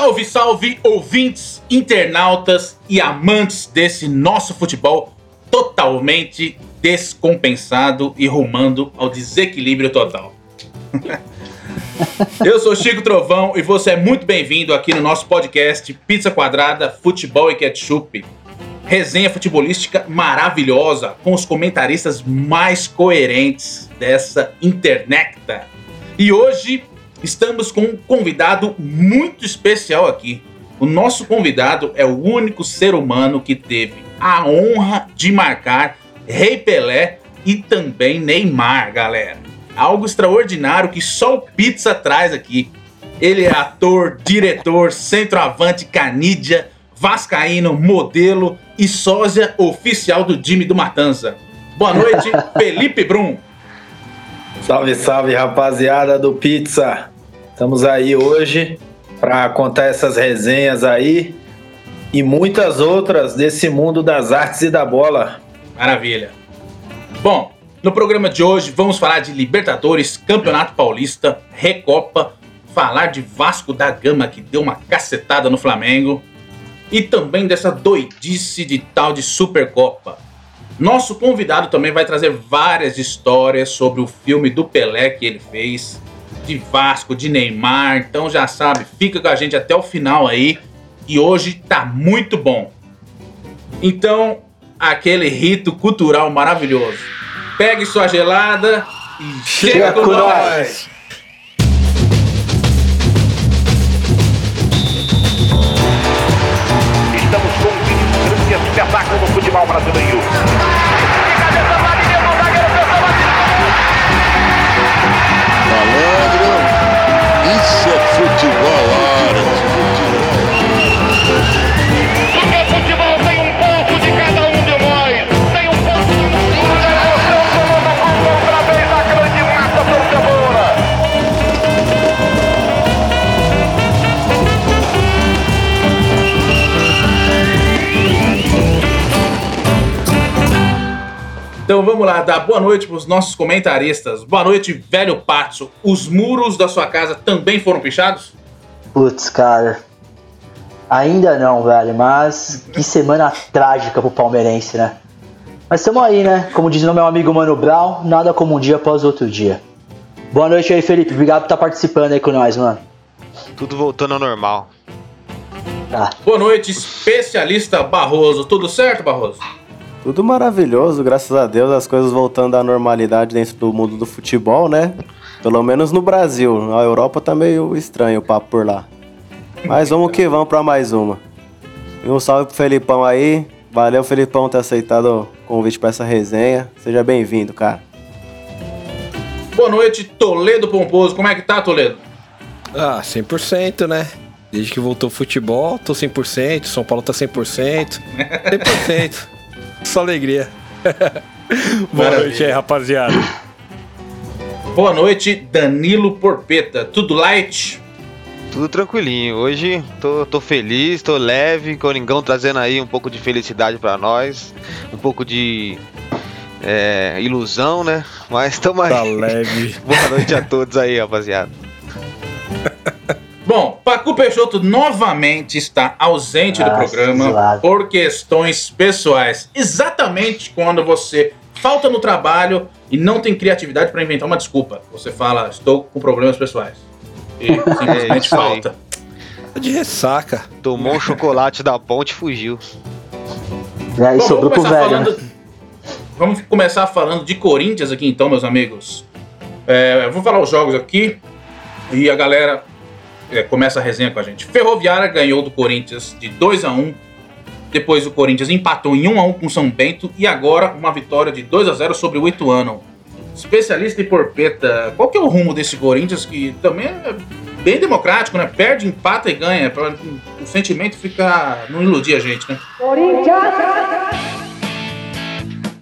Salve, salve, ouvintes, internautas e amantes desse nosso futebol totalmente descompensado e rumando ao desequilíbrio total. Eu sou Chico Trovão e você é muito bem-vindo aqui no nosso podcast Pizza Quadrada, Futebol e Ketchup. Resenha futebolística maravilhosa, com os comentaristas mais coerentes dessa internecta. E hoje estamos com um convidado muito especial aqui. O nosso convidado é o único ser humano que teve a honra de marcar Rei Pelé e também Neymar, galera. Algo extraordinário que só o Pizza traz aqui. Ele é ator, diretor, centroavante, canídia, vascaíno, modelo e sósia oficial do time do Matanza. Boa noite, Felipe Brum. Salve, salve, rapaziada do Pizza. Estamos aí hoje para contar essas resenhas aí e muitas outras desse mundo das artes e da bola. Maravilha. Bom, no programa de hoje vamos falar de Libertadores, Campeonato Paulista, Recopa, falar de Vasco da Gama que deu uma cacetada no Flamengo e também dessa doidice de tal de Supercopa. Nosso convidado também vai trazer várias histórias sobre o filme do Pelé que ele fez, de Vasco, de Neymar. Então já sabe, fica com a gente até o final aí. E hoje tá muito bom. Então, aquele rito cultural maravilhoso. Pegue sua gelada e chega, chega com, com nós. nós. Estamos com um grande espetáculo no futebol brasileiro. Isso é Então vamos lá, dar boa noite para os nossos comentaristas. Boa noite, velho Patso. Os muros da sua casa também foram pichados? Putz, cara. Ainda não, velho, mas que semana trágica pro palmeirense, né? Mas estamos aí, né? Como diz o meu amigo Mano Brown, nada como um dia após outro dia. Boa noite aí, Felipe. Obrigado por estar participando aí com nós, mano. Tudo voltando ao normal. Tá. Boa noite, especialista Barroso. Tudo certo, Barroso? Tudo maravilhoso, graças a Deus, as coisas voltando à normalidade dentro do mundo do futebol, né? Pelo menos no Brasil. Na Europa tá meio estranho o papo por lá. Mas vamos que vamos para mais uma. E um salve pro Felipão aí. Valeu, Felipão, ter aceitado o convite para essa resenha. Seja bem-vindo, cara. Boa noite, Toledo Pomposo. Como é que tá, Toledo? Ah, 100%, né? Desde que voltou o futebol, tô 100%, São Paulo tá 100%. 100%. Só alegria. Boa Maravilha. noite aí, rapaziada. Boa noite, Danilo Porpeta. Tudo light? Tudo tranquilinho. Hoje tô, tô feliz, tô leve. Coringão trazendo aí um pouco de felicidade para nós. Um pouco de é, ilusão, né? Mas tamo aí. Tá leve. Boa noite a todos aí, rapaziada. Bom, Pacu Peixoto novamente está ausente do programa por questões pessoais. Exatamente quando você falta no trabalho e não tem criatividade para inventar uma desculpa. Você fala, estou com problemas pessoais. E simplesmente é falta. De ressaca. Tomou um chocolate da ponte e fugiu. E aí, Bom, sobrou pro velho. Falando... Né? Vamos começar falando de Corinthians aqui então, meus amigos. É, vou falar os jogos aqui e a galera é, começa a resenha com a gente. Ferroviária ganhou do Corinthians de 2 a 1 Depois o Corinthians empatou em 1 a 1 com São Bento. E agora uma vitória de 2 a 0 sobre o Ituano. Especialista em porpeta, qual que é o rumo desse Corinthians que também é bem democrático, né? Perde, empata e ganha. O sentimento ficar. não iludir a gente, né? Corinthians!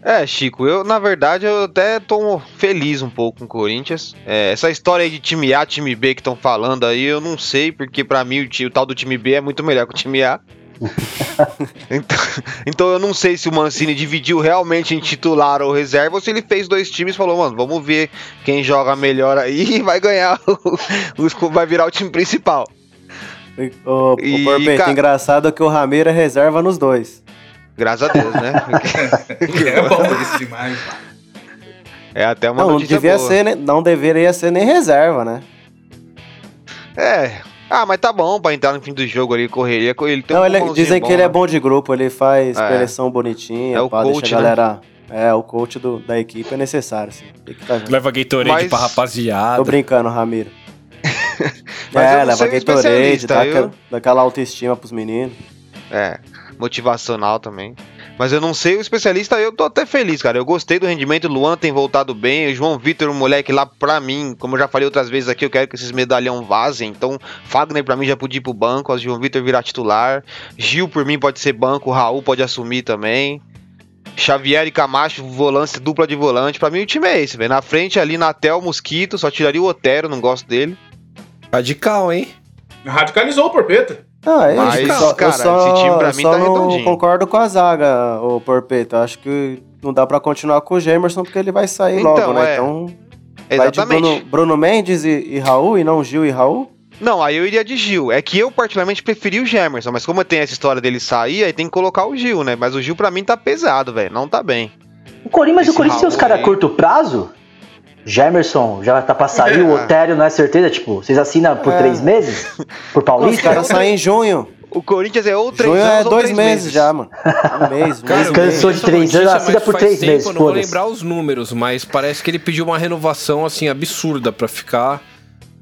É, Chico, eu na verdade eu até tô feliz um pouco com o Corinthians. É, essa história aí de time A, time B que estão falando aí, eu não sei, porque para mim o, o, tal do time B é muito melhor que o time A. então, então, eu não sei se o Mancini dividiu realmente em titular ou reserva ou se ele fez dois times e falou, mano, vamos ver quem joga melhor aí e vai ganhar, o, vai virar o time principal. O, o E, Porpeta, engraçado que o Ramiro é reserva nos dois. Graças a Deus, né? É bom isso demais. é até uma Não, devia boa. ser, né? não deveria ser nem reserva, né? É. Ah, mas tá bom pra entrar no fim do jogo ali, correria. Ele tem não, um ele, dizem que ele é né? bom de grupo, ele faz É. preleção bonitinha, É o pá, coach, deixa a né? galera. É, o coach do- da equipe é necessário, sim. Tá. Leva Gatorade Mas- pra rapaziada. Tô brincando, Ramiro. Mas eu é, não leva Gatorade, dá, eu- aquela, dá aquela autoestima pros meninos. É, motivacional também. Mas eu não sei o especialista, eu tô até feliz, cara. Eu gostei do rendimento, o Luan tem voltado bem. O João Vitor, um moleque lá pra mim, como eu já falei outras vezes aqui, eu quero que esses medalhão vazem. Então, Fagner pra mim já podia ir pro banco, o João Vitor virar titular. Gil por mim pode ser banco, o Raul pode assumir também. Xavier e Camacho, volante, dupla de volante. Pra mim o time é esse, velho. Na frente ali, Natel, Mosquito, só tiraria o Otero, não gosto dele. Radical, hein? Radicalizou o Porpeta. Ah, é Mas, cara, eu só, esse time pra eu mim só tá não redondinho. concordo com a zaga, o Porpeta. Acho que não dá pra continuar com o Gemerson porque ele vai sair Então, logo, né? é. Então, vai de Exatamente. Bruno, Bruno Mendes e, e Raul, e não Gil e Raul? Não, aí eu iria de Gil. É que eu particularmente preferi o Gemerson, mas como tem essa história dele sair, aí tem que colocar o Gil, né? Mas o Gil pra mim tá pesado, velho. Não tá bem. O Corinthians, mas Esse o Corinthians tem os caras a curto prazo? Gemerson já tá pra sair, o É. Otério não é certeza, tipo, vocês assinam por É. três meses? Por Os Paulista? caras saem em junho. O Corinthians é ou três Junho anos é ou dois três meses, já, mano. Um mês, um Cara, mês cansou de três notícia, anos, mas assina por três tempo, meses, Eu não vou lembrar os números, mas parece que ele pediu uma renovação, assim, absurda pra ficar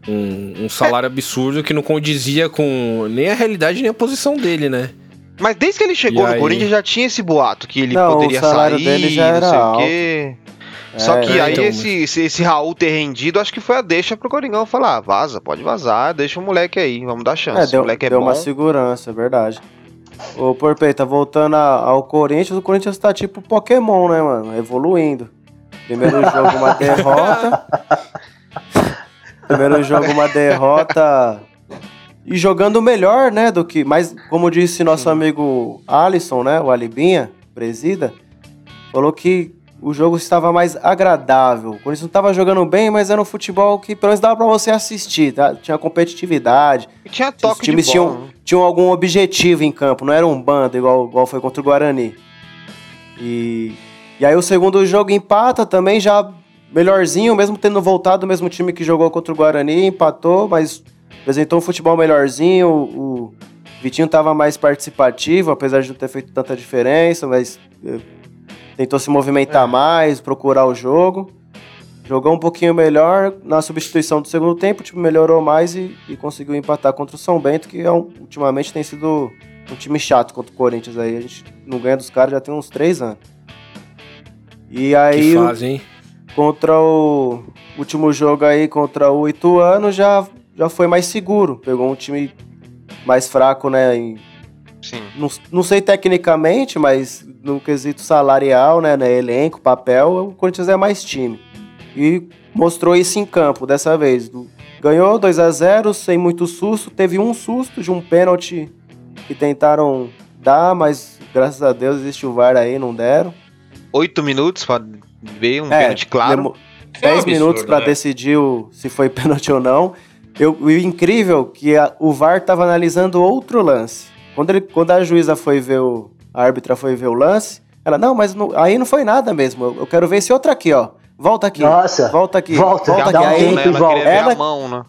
um, um salário absurdo que não condizia com nem a realidade nem a posição dele, né? Mas desde que ele chegou E no aí? Corinthians já tinha esse boato que ele Não, poderia o salário sair, dele já não era sei alto. o quê. Só É, que é, aí então, esse, esse, esse Raul ter rendido, acho que foi a deixa pro Coringão falar, "Ah, vaza, pode vazar, deixa o moleque aí, vamos dar chance. É, deu, o moleque é deu bom. uma segurança, é verdade. Ô, Porpeita, voltando a- ao Corinthians, o Corinthians tá tipo Pokémon, né, mano? Evoluindo. Primeiro jogo, uma derrota. Primeiro jogo, uma derrota. E jogando melhor, né, do que... Mas, como disse nosso amigo Alisson, né, o Alibinha, presida, falou que o jogo estava mais agradável. O Corinthians não estava jogando bem, mas era um futebol que pelo menos dava pra você assistir, tá? Tinha competitividade, E tinha os toque de times bola. tinham, né? tinham algum objetivo em campo, não era um bando igual, igual foi contra o Guarani. E, e aí o segundo jogo empata também já melhorzinho, mesmo tendo voltado o mesmo time que jogou contra o Guarani, empatou, mas apresentou um futebol melhorzinho. O, o Vitinho estava mais participativo, apesar de não ter feito tanta diferença, mas eh, tentou se movimentar mais, procurar o jogo. Jogou um pouquinho melhor na substituição do segundo tempo, o time melhorou mais e, e conseguiu empatar contra o São Bento, que é um- ultimamente tem sido um time chato contra o Corinthians aí. A gente não ganha dos caras já tem uns três anos. E aí, que fase, hein? contra o último jogo aí, contra o Ituano, já, já foi mais seguro. Pegou um time mais fraco, né? em- Sim. não, não sei tecnicamente, mas no quesito salarial, né, né, elenco, papel, o Corinthians é mais time. E mostrou isso em campo dessa vez. Ganhou 2 a 0 sem muito susto. Teve um susto de um pênalti que tentaram dar, mas graças a Deus existe o VAR aí, não deram. Oito minutos pra ver um É, pênalti claro. demo- É um 10 minutos pra né? decidir o- se foi pênalti ou não. Eu, o incrível é que a- o VAR tava analisando outro lance. Quando, ele, quando a juíza foi ver o. A árbitra foi ver o lance, ela, não, mas não- aí não foi nada mesmo. Eu, eu quero ver esse outro aqui, ó. Volta aqui. Nossa, Volta aqui. volta, volta aqui. um Aí tempo Ela volta. queria ver Ela- a mão, né?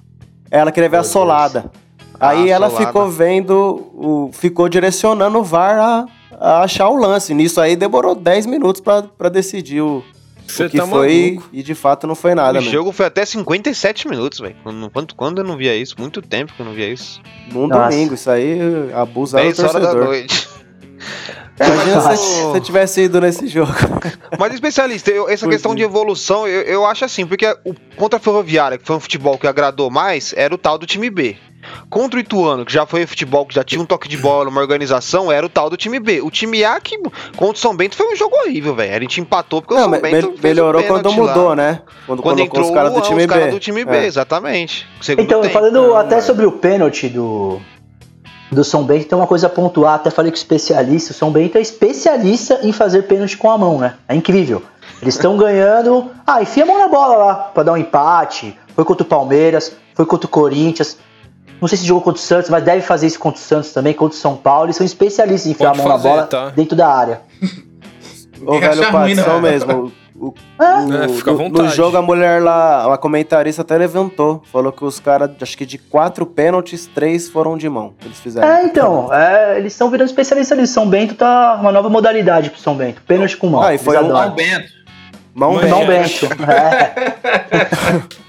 ela queria ver a Meu solada. Ah, Aí ela solada. ficou vendo, o, ficou direcionando o VAR a, a achar o lance. Nisso aí demorou 10 minutos pra decidir o, Você o que tá foi. maluco. E de fato não foi nada, o mesmo. jogo foi até 57 minutos, velho. Quando, quando, eu não via isso? Muito tempo que eu não via isso. Num Nossa. domingo, isso aí abusa do 10 horas da torcedor. noite. Imagina se você tivesse ido nesse jogo. Mas especialista, eu- essa Pois questão é. de evolução, eu, eu acho assim, porque o contra a Ferroviária, que foi um futebol que agradou mais, era o tal do time B. Contra o Ituano, que já foi um futebol que já tinha um toque de bola, uma organização, era o tal do time B. O time A, que contra o São Bento foi um jogo horrível, velho. A gente empatou porque o Não, São me- Bento me- fez o melhorou quando pênalti lá. mudou, né? Quando, Quando entrou os caras do o- time os B. do time B, É. exatamente. Então, tempo. falando até sobre o pênalti do, do São Bento, tem uma coisa a pontuar, até falei com o especialista, o São Bento é especialista em fazer pênalti com a mão, né? É incrível. Eles estão ganhando, ah, enfia a mão na bola lá, pra dar um empate, foi contra o Palmeiras, foi contra o Corinthians. Não sei se jogou contra o Santos, mas deve fazer isso contra o Santos também, contra o São Paulo. Eles são especialistas em enfiar Pode a mão fazer, na bola tá? dentro da área. Ô, velho patrão né? mesmo. O, o- É, o- fica à no- jogo a mulher lá, a comentarista até levantou. Falou que os caras, acho que de quatro pênaltis, três foram de mão. que Eles fizeram. É, então, é, eles estão virando especialistas ali. São Bento tá uma nova modalidade pro São Bento. Pênalti com mão. Ah, e foi um-. São Bento. Mão Mão bem. São Bento. É.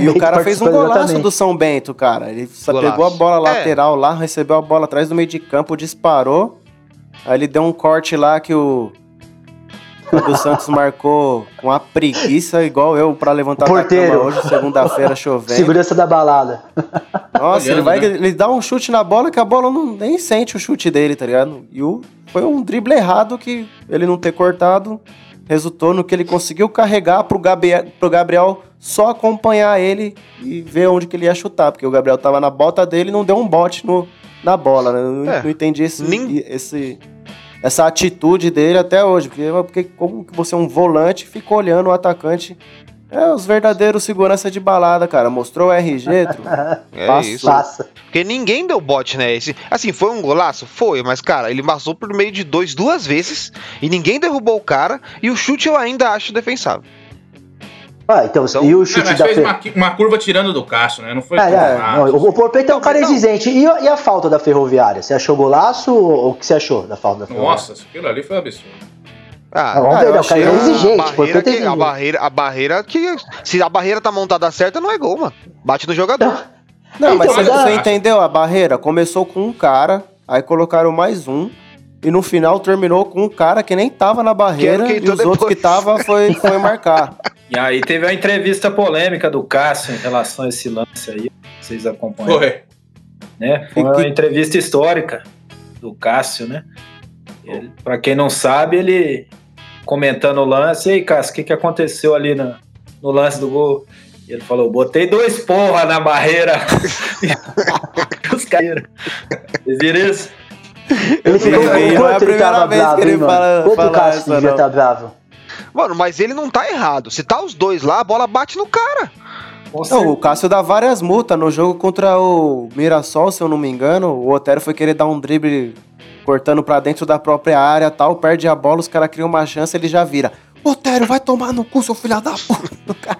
E o cara fez um golaço exatamente. do São Bento, cara. Ele Golaço. pegou a bola É. lateral lá, recebeu a bola atrás do meio de campo, disparou. Aí ele deu um corte lá que o. O do Santos marcou com a preguiça, igual eu, pra levantar da Porteiro. cama hoje, segunda-feira, chovendo. Segurança da balada. Nossa, ele Olhando, vai né? ele dá um chute na bola que a bola não, nem sente o chute dele, tá ligado? E o, foi um drible errado que ele não ter cortado resultou no que ele conseguiu carregar pro Gabriel, pro Gabriel só acompanhar ele e ver onde que ele ia chutar, porque o Gabriel tava na bota dele e não deu um bote no, na bola, né? Eu Não, É, não entendi esse, nem- esse, essa atitude dele até hoje, porque, porque como que você é um volante fica olhando o atacante... É, os verdadeiros segurança de balada, cara. Mostrou o RG, tru. É Passa. isso. Passa. Porque ninguém deu bote, né? Esse, assim, foi um golaço? Foi, mas, cara, ele passou por meio de dois duas vezes e ninguém derrubou o cara e o chute eu ainda acho defensável. Ah, então, Então- e o É, chute mas da fez Fe... uma, uma curva tirando do Cássio, né? Não foi É, é, não, o Porpeito é um Não, cara não. exigente. E, a- e a falta da Ferroviária? Você achou golaço ou o que você achou da falta da Ferroviária? Nossa, aquilo ali foi absurdo. Ah, Ah, eu né, o cara é a exigente. a, barreira é que, a exigente. barreira, a barreira que. Se a barreira tá montada certa, não é gol, mano. Bate no jogador. Não, mas Então, você, mas você a- entendeu? A barreira começou com um cara, aí colocaram mais um, e no final terminou com um cara que nem tava na barreira, Que e os entrou outros que depois. tava foi, foi marcar. E aí teve a entrevista polêmica do Cássio em relação a esse lance aí. Vocês acompanham, Foi. né? Foi uma que- entrevista histórica do Cássio, né? Ele, pra quem não sabe, ele comentando o lance. E aí, Cássio, o que, que aconteceu ali na- no lance do gol? E ele falou, botei dois porra na barreira. Os caras. Vocês viram isso? Ele ficou Não é a ele primeira tava vez que bravo, ele hein, mano? fala- Quanto fala Cássio essa, devia estar bravo? Mano, mas ele não tá errado. Se tá os dois lá, a bola bate no cara. Não, o Cássio dá várias multas no jogo contra o Mirassol, se eu não me engano. O Otero foi querer dar um drible cortando pra dentro da própria área tal, perde a bola, os caras criam uma chance, ele já vira. Otero, vai tomar no cu, seu filho da puta.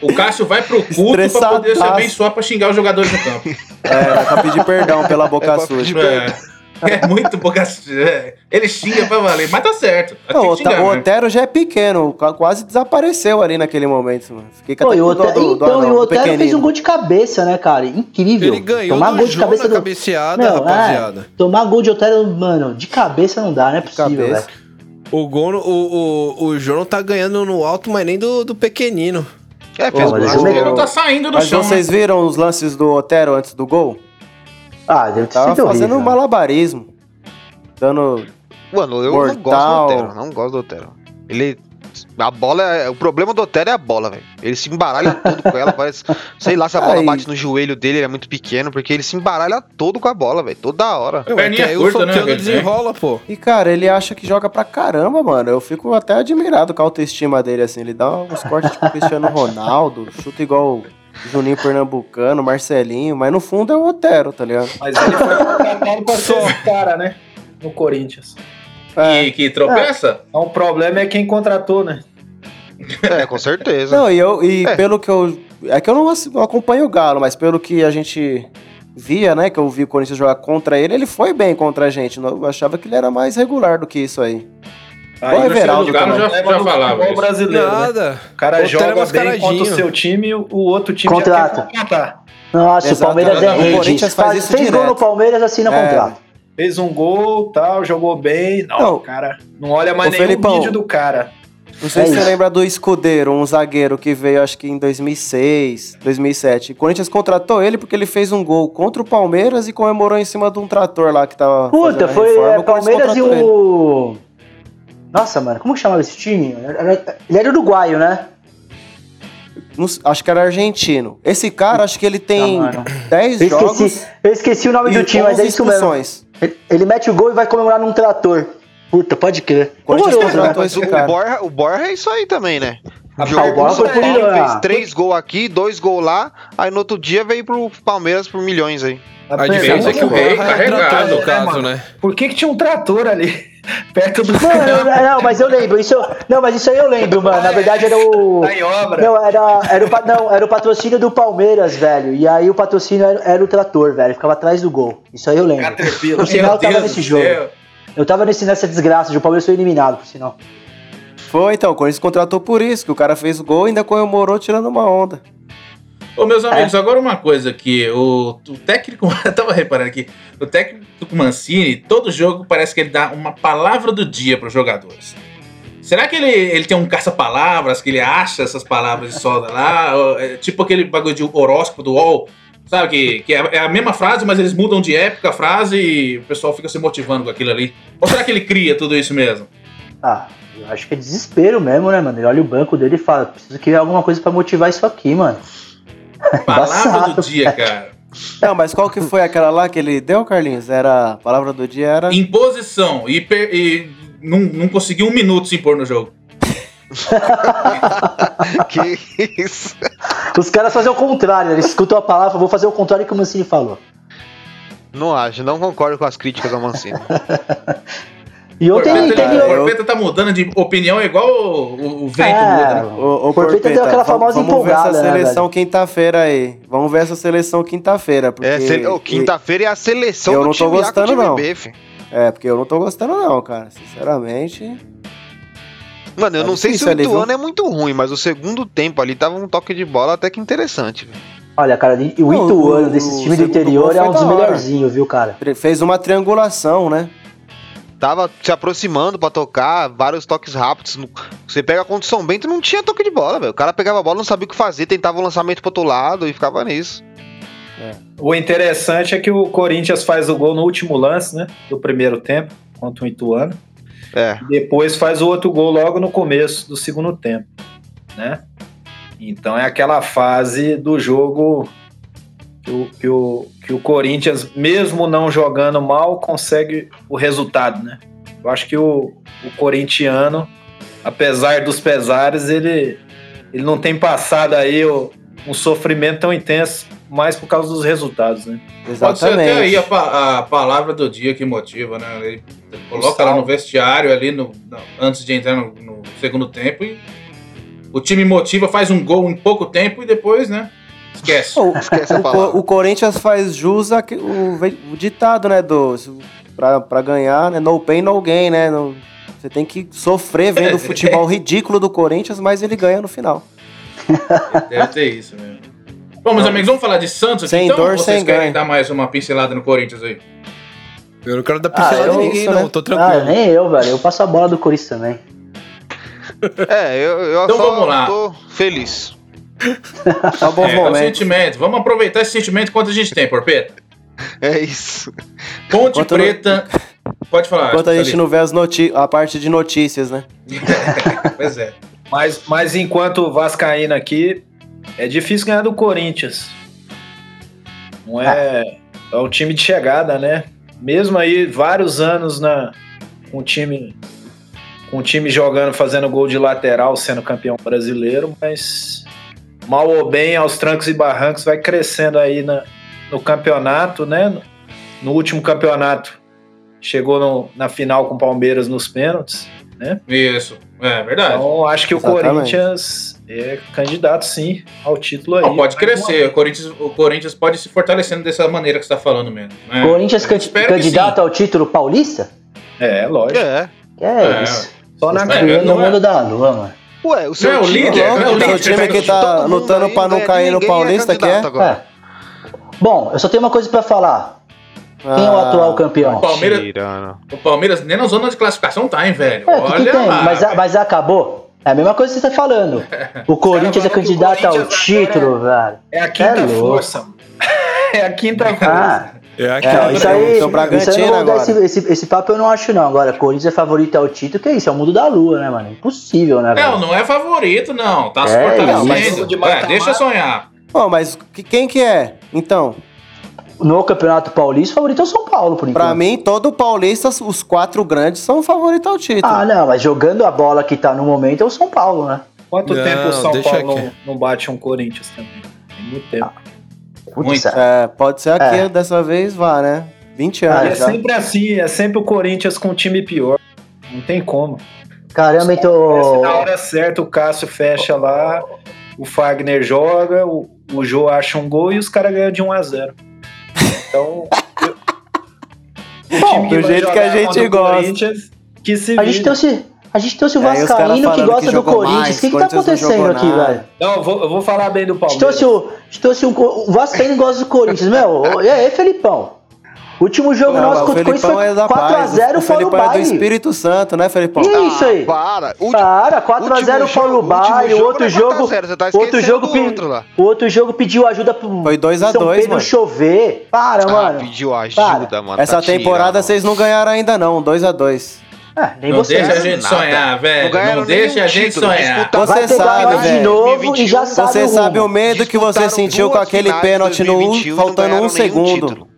O Cássio vai pro culto pra poder se abençoar pra xingar os jogadores no campo. É, pra pedir perdão pela boca É suja. É, é muito pouca. é, ele xinga pra valer, mas tá certo. Não, o, xingar, o né? Otero já é pequeno, qua- quase desapareceu ali naquele momento. Mano. Fiquei com Pô, e o dó Otero, do, do, então, anão, e o do Otero fez um gol de cabeça, né, cara? Incrível. Ele ganhou Tomar do gol de cabeça na do... cabeceada, Não, rapaziada. é, tomar gol de Otero, mano, de cabeça não dá, não é possível, Cabeça. velho. O gol, o, o, o Jô não tá ganhando no alto, mas nem do, do pequenino. É, Pô, fez mas esse gol. jogo- Ele não tá saindo do Mas chão. vocês né? viram os lances do Otero antes do gol? Ah, deve ter Tava sido fazendo horrível. um malabarismo. Dando. Mano, eu Mortal. não gosto do Otero. Não gosto do Otero. Ele. A bola é. O problema do Otero é a bola, velho. Ele se embaralha todo com ela. Parece. Sei lá se a bola Aí. bate no joelho dele, ele é muito pequeno, porque ele se embaralha todo com a bola, velho. Toda hora. Que aí curta, o né, Soteldo dizer? desenrola, pô. E, cara, ele acha que joga pra caramba, mano. Eu fico até admirado com a autoestima dele, assim. Ele dá uns cortes tipo Cristiano Ronaldo, chuta igual Juninho Pernambucano, Marcelinho, mas no fundo é o Otero, tá ligado? Mas ele foi contratado pra ser esse cara, né? No Corinthians. É. Que, que tropeça? Então o problema é quem contratou, né? É, com certeza. Não, e, eu, e É. pelo que eu. É que eu não acompanho o Galo, mas pelo que a gente via, né? Que eu vi o Corinthians jogar contra ele, ele foi bem contra a gente. Eu achava que ele era mais regular do que isso aí. Aí no Everaldo. Galo, Já- já falava brasileiro, né? Nada. O cara O é joga bem contra o seu time e o o outro time Contrata. já quer contratar. Nossa, Exato, o Palmeiras é o disso. faz Faz- no Palmeiras, assina É. contrato. Fez um gol, tal, jogou bem. Não, Não. o cara não olha mais nenhum Felipão. vídeo do cara. Não sei É se você lembra do Escudeiro, um zagueiro que veio acho que em 2006, 2007. O Corinthians contratou ele porque ele fez um gol contra o Palmeiras e comemorou em cima de um trator lá que tava. Puta, foi reforma, é, o Palmeiras e contratou ele. o. Nossa, mano, como que chamava esse time? Era- Ele era uruguaio, né? Acho que era argentino. Esse cara, acho que ele tem Ah, mano. 10 Eu jogos esqueci, eu esqueci o nome do time, mas é 11 isso mesmo. Ele, ele mete o gol e vai comemorar num trator. Puta, pode crer. Horroroso, né? esse o, cara. Borja, o Borja é isso aí também, né? Um Ah, jogo o Bola pro São foi por Paulo, fez três gols aqui, dois gols lá, aí no outro dia veio pro Palmeiras por milhões aí. A diferença é que o Borra é carregado, trator, no né, caso, né? Por que, que tinha um trator ali perto do Não, não, mas eu lembro. Isso, não, mas isso aí eu lembro, mano. Na verdade era o. Tá em obra. Não, era, era, o, não, era o patrocínio do Palmeiras, velho. E aí o patrocínio era, era o trator, velho. Ficava atrás do gol. Isso aí eu lembro. Por sinal, eu tava nesse jogo. céu. Eu tava nesse, nessa desgraça de o Palmeiras foi eliminado, por sinal. Foi, então, o Corinthians contratou por isso, que o cara fez o gol e ainda comemorou tirando uma onda. Ô, meus amigos, É. agora uma coisa aqui. O, o técnico, eu tava reparando aqui, o técnico do Mancini, todo jogo parece que ele dá uma palavra do dia pros jogadores. Será que ele, ele tem um caça-palavras, que ele acha essas palavras e solta lá? É tipo aquele bagulho de horóscopo do UOL, sabe? Que, que é é a mesma frase, mas eles mudam de época a frase e o pessoal fica se motivando com aquilo ali. Ou será que ele cria tudo isso mesmo? Ah, eu acho que é desespero mesmo, né, mano? Ele olha o banco dele e fala: preciso criar alguma coisa pra motivar isso aqui, mano. Palavra do dia, cara. Não, mas qual que foi aquela lá que ele deu, Carlinhos? Era, a palavra do dia era... Imposição. E, per- e não, não conseguiu um minuto se impor no jogo. que isso? Os caras fazem o contrário, eles escutam a palavra, vou fazer o contrário que o Mancini falou. Não acho, não concordo com as críticas ao Mancini. E ontem Porpeta, teve. eu- Porpeta tá mudando de opinião, é igual o, o- o vento É, muda, né? Ô, ô, Porpeta deu aquela famosa vamos ver empolgada, essa né, seleção quinta-feira aí. Vamos ver essa seleção quinta-feira. Porque... É, ô, quinta-feira é a seleção eu do não tô o gostando, não. B. É, porque eu não tô gostando não, cara. Sinceramente... Mano, eu Tá não sei se o Ituano viu? é muito ruim, mas o segundo tempo ali tava um toque de bola até que interessante. velho. Olha, cara, o Ituano o- desses o times do interior é um dos melhorzinhos, viu, cara? Fez uma triangulação, né? Tava se aproximando pra tocar, vários toques rápidos. No- Você pega contra o São Bento, não tinha toque de bola, velho. O cara pegava a bola, não sabia o que fazer, tentava o lançamento pro outro lado e ficava nisso. O interessante é que o Corinthians faz o gol no último lance, né? Do primeiro tempo, contra o Ituano. É. Depois faz o outro gol logo no começo do segundo tempo, né? Então é aquela fase do jogo o, que o, que o Corinthians, mesmo não jogando mal, consegue o resultado, né? Eu acho que o, o corintiano, apesar dos pesares, ele, ele não tem passado aí o, um sofrimento tão intenso, mais por causa dos resultados, né? Pode ser até Exatamente. aí a, pa- a palavra do dia que motiva, né? Ele coloca lá no vestiário ali no, no- antes de entrar no, no segundo tempo e o time motiva, faz um gol em pouco tempo e depois, né? Esquece. O, Esquece a o palavra. o Corinthians faz jus a que- o, o ditado, né, do pra, pra ganhar, né, no pain, no gain, né? não- você tem que sofrer vendo o futebol ridículo do Corinthians, mas ele ganha no final. Deve ter isso mesmo. Bom, meus amigos, vamos falar de Santos aqui Sem então? dor, vocês sem querem ganho. dar mais uma pincelada no Corinthians aí? Eu não quero dar Ah, pincelada eu- em ninguém, isso, não. né? Tô Ah, tranquilo. nem eu, velho. Eu passo a bola do Corinthians também. É, eu, eu Então só vamos lá. tô feliz. Tá bom É, é sentimento. Vamos aproveitar esse sentimento enquanto a gente tem, Porpeta. É isso. Ponte Enquanto não- Preta. Pode falar. Enquanto a gente não vê as noti a parte de notícias, né? Pois é. Mas, mas enquanto o Vascaíno aqui, é difícil ganhar do Corinthians. Não é. É um time de chegada, né? Mesmo aí, vários anos na, com o time. Com o time jogando, fazendo gol de lateral, sendo campeão brasileiro, mas mal ou bem, aos trancos e barrancos, vai crescendo aí na, no campeonato, né? No, no último campeonato, chegou no- na final com o Palmeiras nos pênaltis. Isso. É verdade. Então, acho que o Exatamente. Corinthians é candidato, sim, ao título aí. Não, pode crescer. O Corinthians, o Corinthians pode se fortalecendo dessa maneira que você está falando mesmo. né? Corinthians can- candidato ao título paulista? É, lógico. É. É, É. isso. Só na É, no é- mundo da lua, mano. Ué, o seu Não, o time líder, é não, o candidato. líder. Seu time que tá lutando pra não cair no é Paulista, que é? É. Bom, eu só tenho uma coisa pra falar. Quem é o Ah, atual campeão? O Palmeiras, o Palmeiras nem na zona de classificação tá, hein, velho? É, o que, que Olha tem? lá. Mas, a- mas acabou. É a mesma coisa que você tá falando. O Corinthians é o candidato ao título, velho. É a quinta É força. É a quinta força. Ah, É aqui, não, É, isso aí, então, isso aí Bragantino não agora. esse, esse, esse papo eu não acho não. Agora, Corinthians é favorito ao título, que é isso? É o mundo da lua, né, mano? Impossível, né, velho? Não, não é favorito, não. Tá se É, fortalecendo. mas- de É, deixa sonhar. Pô, mas que- quem que é? Então, No Campeonato Paulista, o favorito é o São Paulo, por enquanto. pra mim, todo paulista, os quatro grandes são favoritos ao título. Ah, não, mas jogando a bola que tá no momento é o São Paulo, né? Quanto Não, tempo o São Paulo aqui. não, não bate um Corinthians também? Tem muito tempo. Putz, é. É, pode ser aqui, É. dessa vez vá, né? 20 Ah, E é anos. já. sempre assim, é sempre o Corinthians com um time pior. Não tem como. Caramba, então. Na hora certa, o Cássio fecha lá, o Fagner joga, o, o Jô acha um gol e os caras ganham de 1 a 0 Então. o Bom, do jeito que a gente o gosta. Que se A gente vire. trouxe, a gente trouxe o Vascaíno que gosta que do Corinthians. mais, o que, que tá acontecendo aqui, nada. velho? Não, eu vou, eu vou falar bem do A gente Palmeiras. trouxe o, trouxe um, o Vascaíno gosta do Corinthians, meu. E aí, Felipão? Último jogo Não, nosso contra o Corinthians é foi paz. 4x0 O foi no Felipão é do baile. Espírito Santo, né, Felipão? Isso aí. Para. Para, 4x0 último foi no jogo- baile, o outro jogo jogo. é 4x0, você tá outro jogo, pe- outro lá. o outro jogo pediu ajuda pro Foi 2 a São 2, Pedro mano. chover. Para, Ah, mano. pediu ajuda, mano. Essa tá temporada vocês não ganharam ainda não, 2 a 2 É, nem Não você. deixa a gente nada. sonhar, velho. Não, ganharam deixa a gente título, sonhar. Você sabe, ganhar de velho. novo e já 2021, sabe Você o sabe o medo que você sentiu com aquele pênalti no 2021 e não faltando um segundo. título.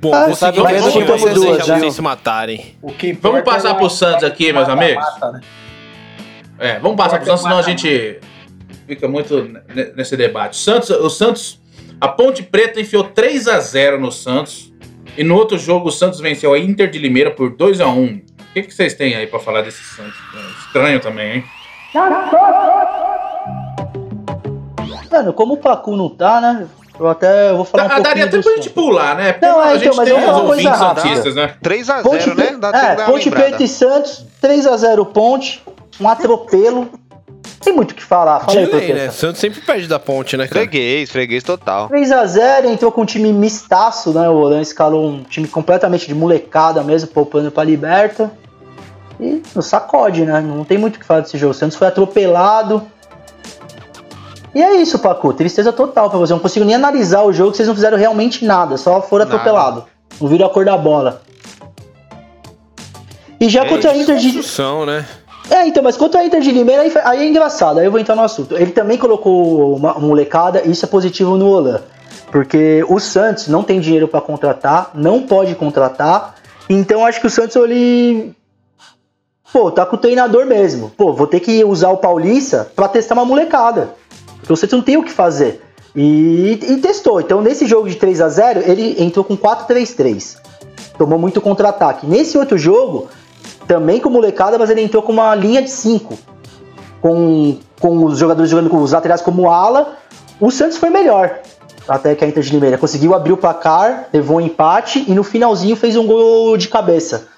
Bom, Ah, vou sabe o medo que você sentiu. vocês se matarem. O que importa Vamos passar é pro Santos aqui, meus amigos? né? É, vamos passar pro Santos, senão a gente fica muito ne- nesse debate. Santos, o Santos, a Ponte Preta enfiou 3 a 0 no Santos. E no outro jogo o Santos venceu a Inter de Limeira por 2 a 1 O que, que vocês têm aí pra falar desse Santos? É estranho também, hein? Mano, como o Pacu não tá, né? Eu até vou falar um Dá- pouquinho daria até pra gente pular, né? Porque Não, é, a então, gente mas tem falar uma coisa ouvintes santistas, né? 3x0, Ponte, né? Dá é, Ponte. Preta e Santos, 3x0 Ponte, um atropelo. Tem muito o que falar. Fala aí, lei, né? Santos sempre perde da ponte, né, cara? Freguês, freguês total. 3x0, entrou com um time mistaço, né? O Olan escalou um time completamente de molecada mesmo, poupando pra Liberta. E sacode, né? Não tem muito o que falar desse jogo. O Santos foi atropelado. E é isso, Pacu. Tristeza total pra você. Eu não consigo nem analisar o jogo, vocês não fizeram realmente nada, só foram Nada. atropelados. Não viram a cor da bola. E já É contra a isso. Inter de. Construção, né? É, então, mas quanto a Inter de Limeira, aí, aí é engraçado, aí eu vou entrar no assunto. Ele também colocou uma molecada, e isso é positivo no Olan. Porque o Santos não tem dinheiro pra contratar, não pode contratar, então acho que o Santos, ele. Pô, tá com o treinador mesmo. Pô, vou ter que usar o Paulista pra testar uma molecada. Porque o Santos não tem o que fazer. E, e testou. Então, nesse jogo de 3 a 0 ele entrou com 4-3-3. Tomou muito contra-ataque. Nesse outro jogo, também com molecada, mas ele entrou com uma linha de 5. Com, com os jogadores jogando com os laterais como ala. O Santos foi melhor. Até que a Inter de Limeira conseguiu abrir o placar, levou um empate e no finalzinho fez um gol de cabeça.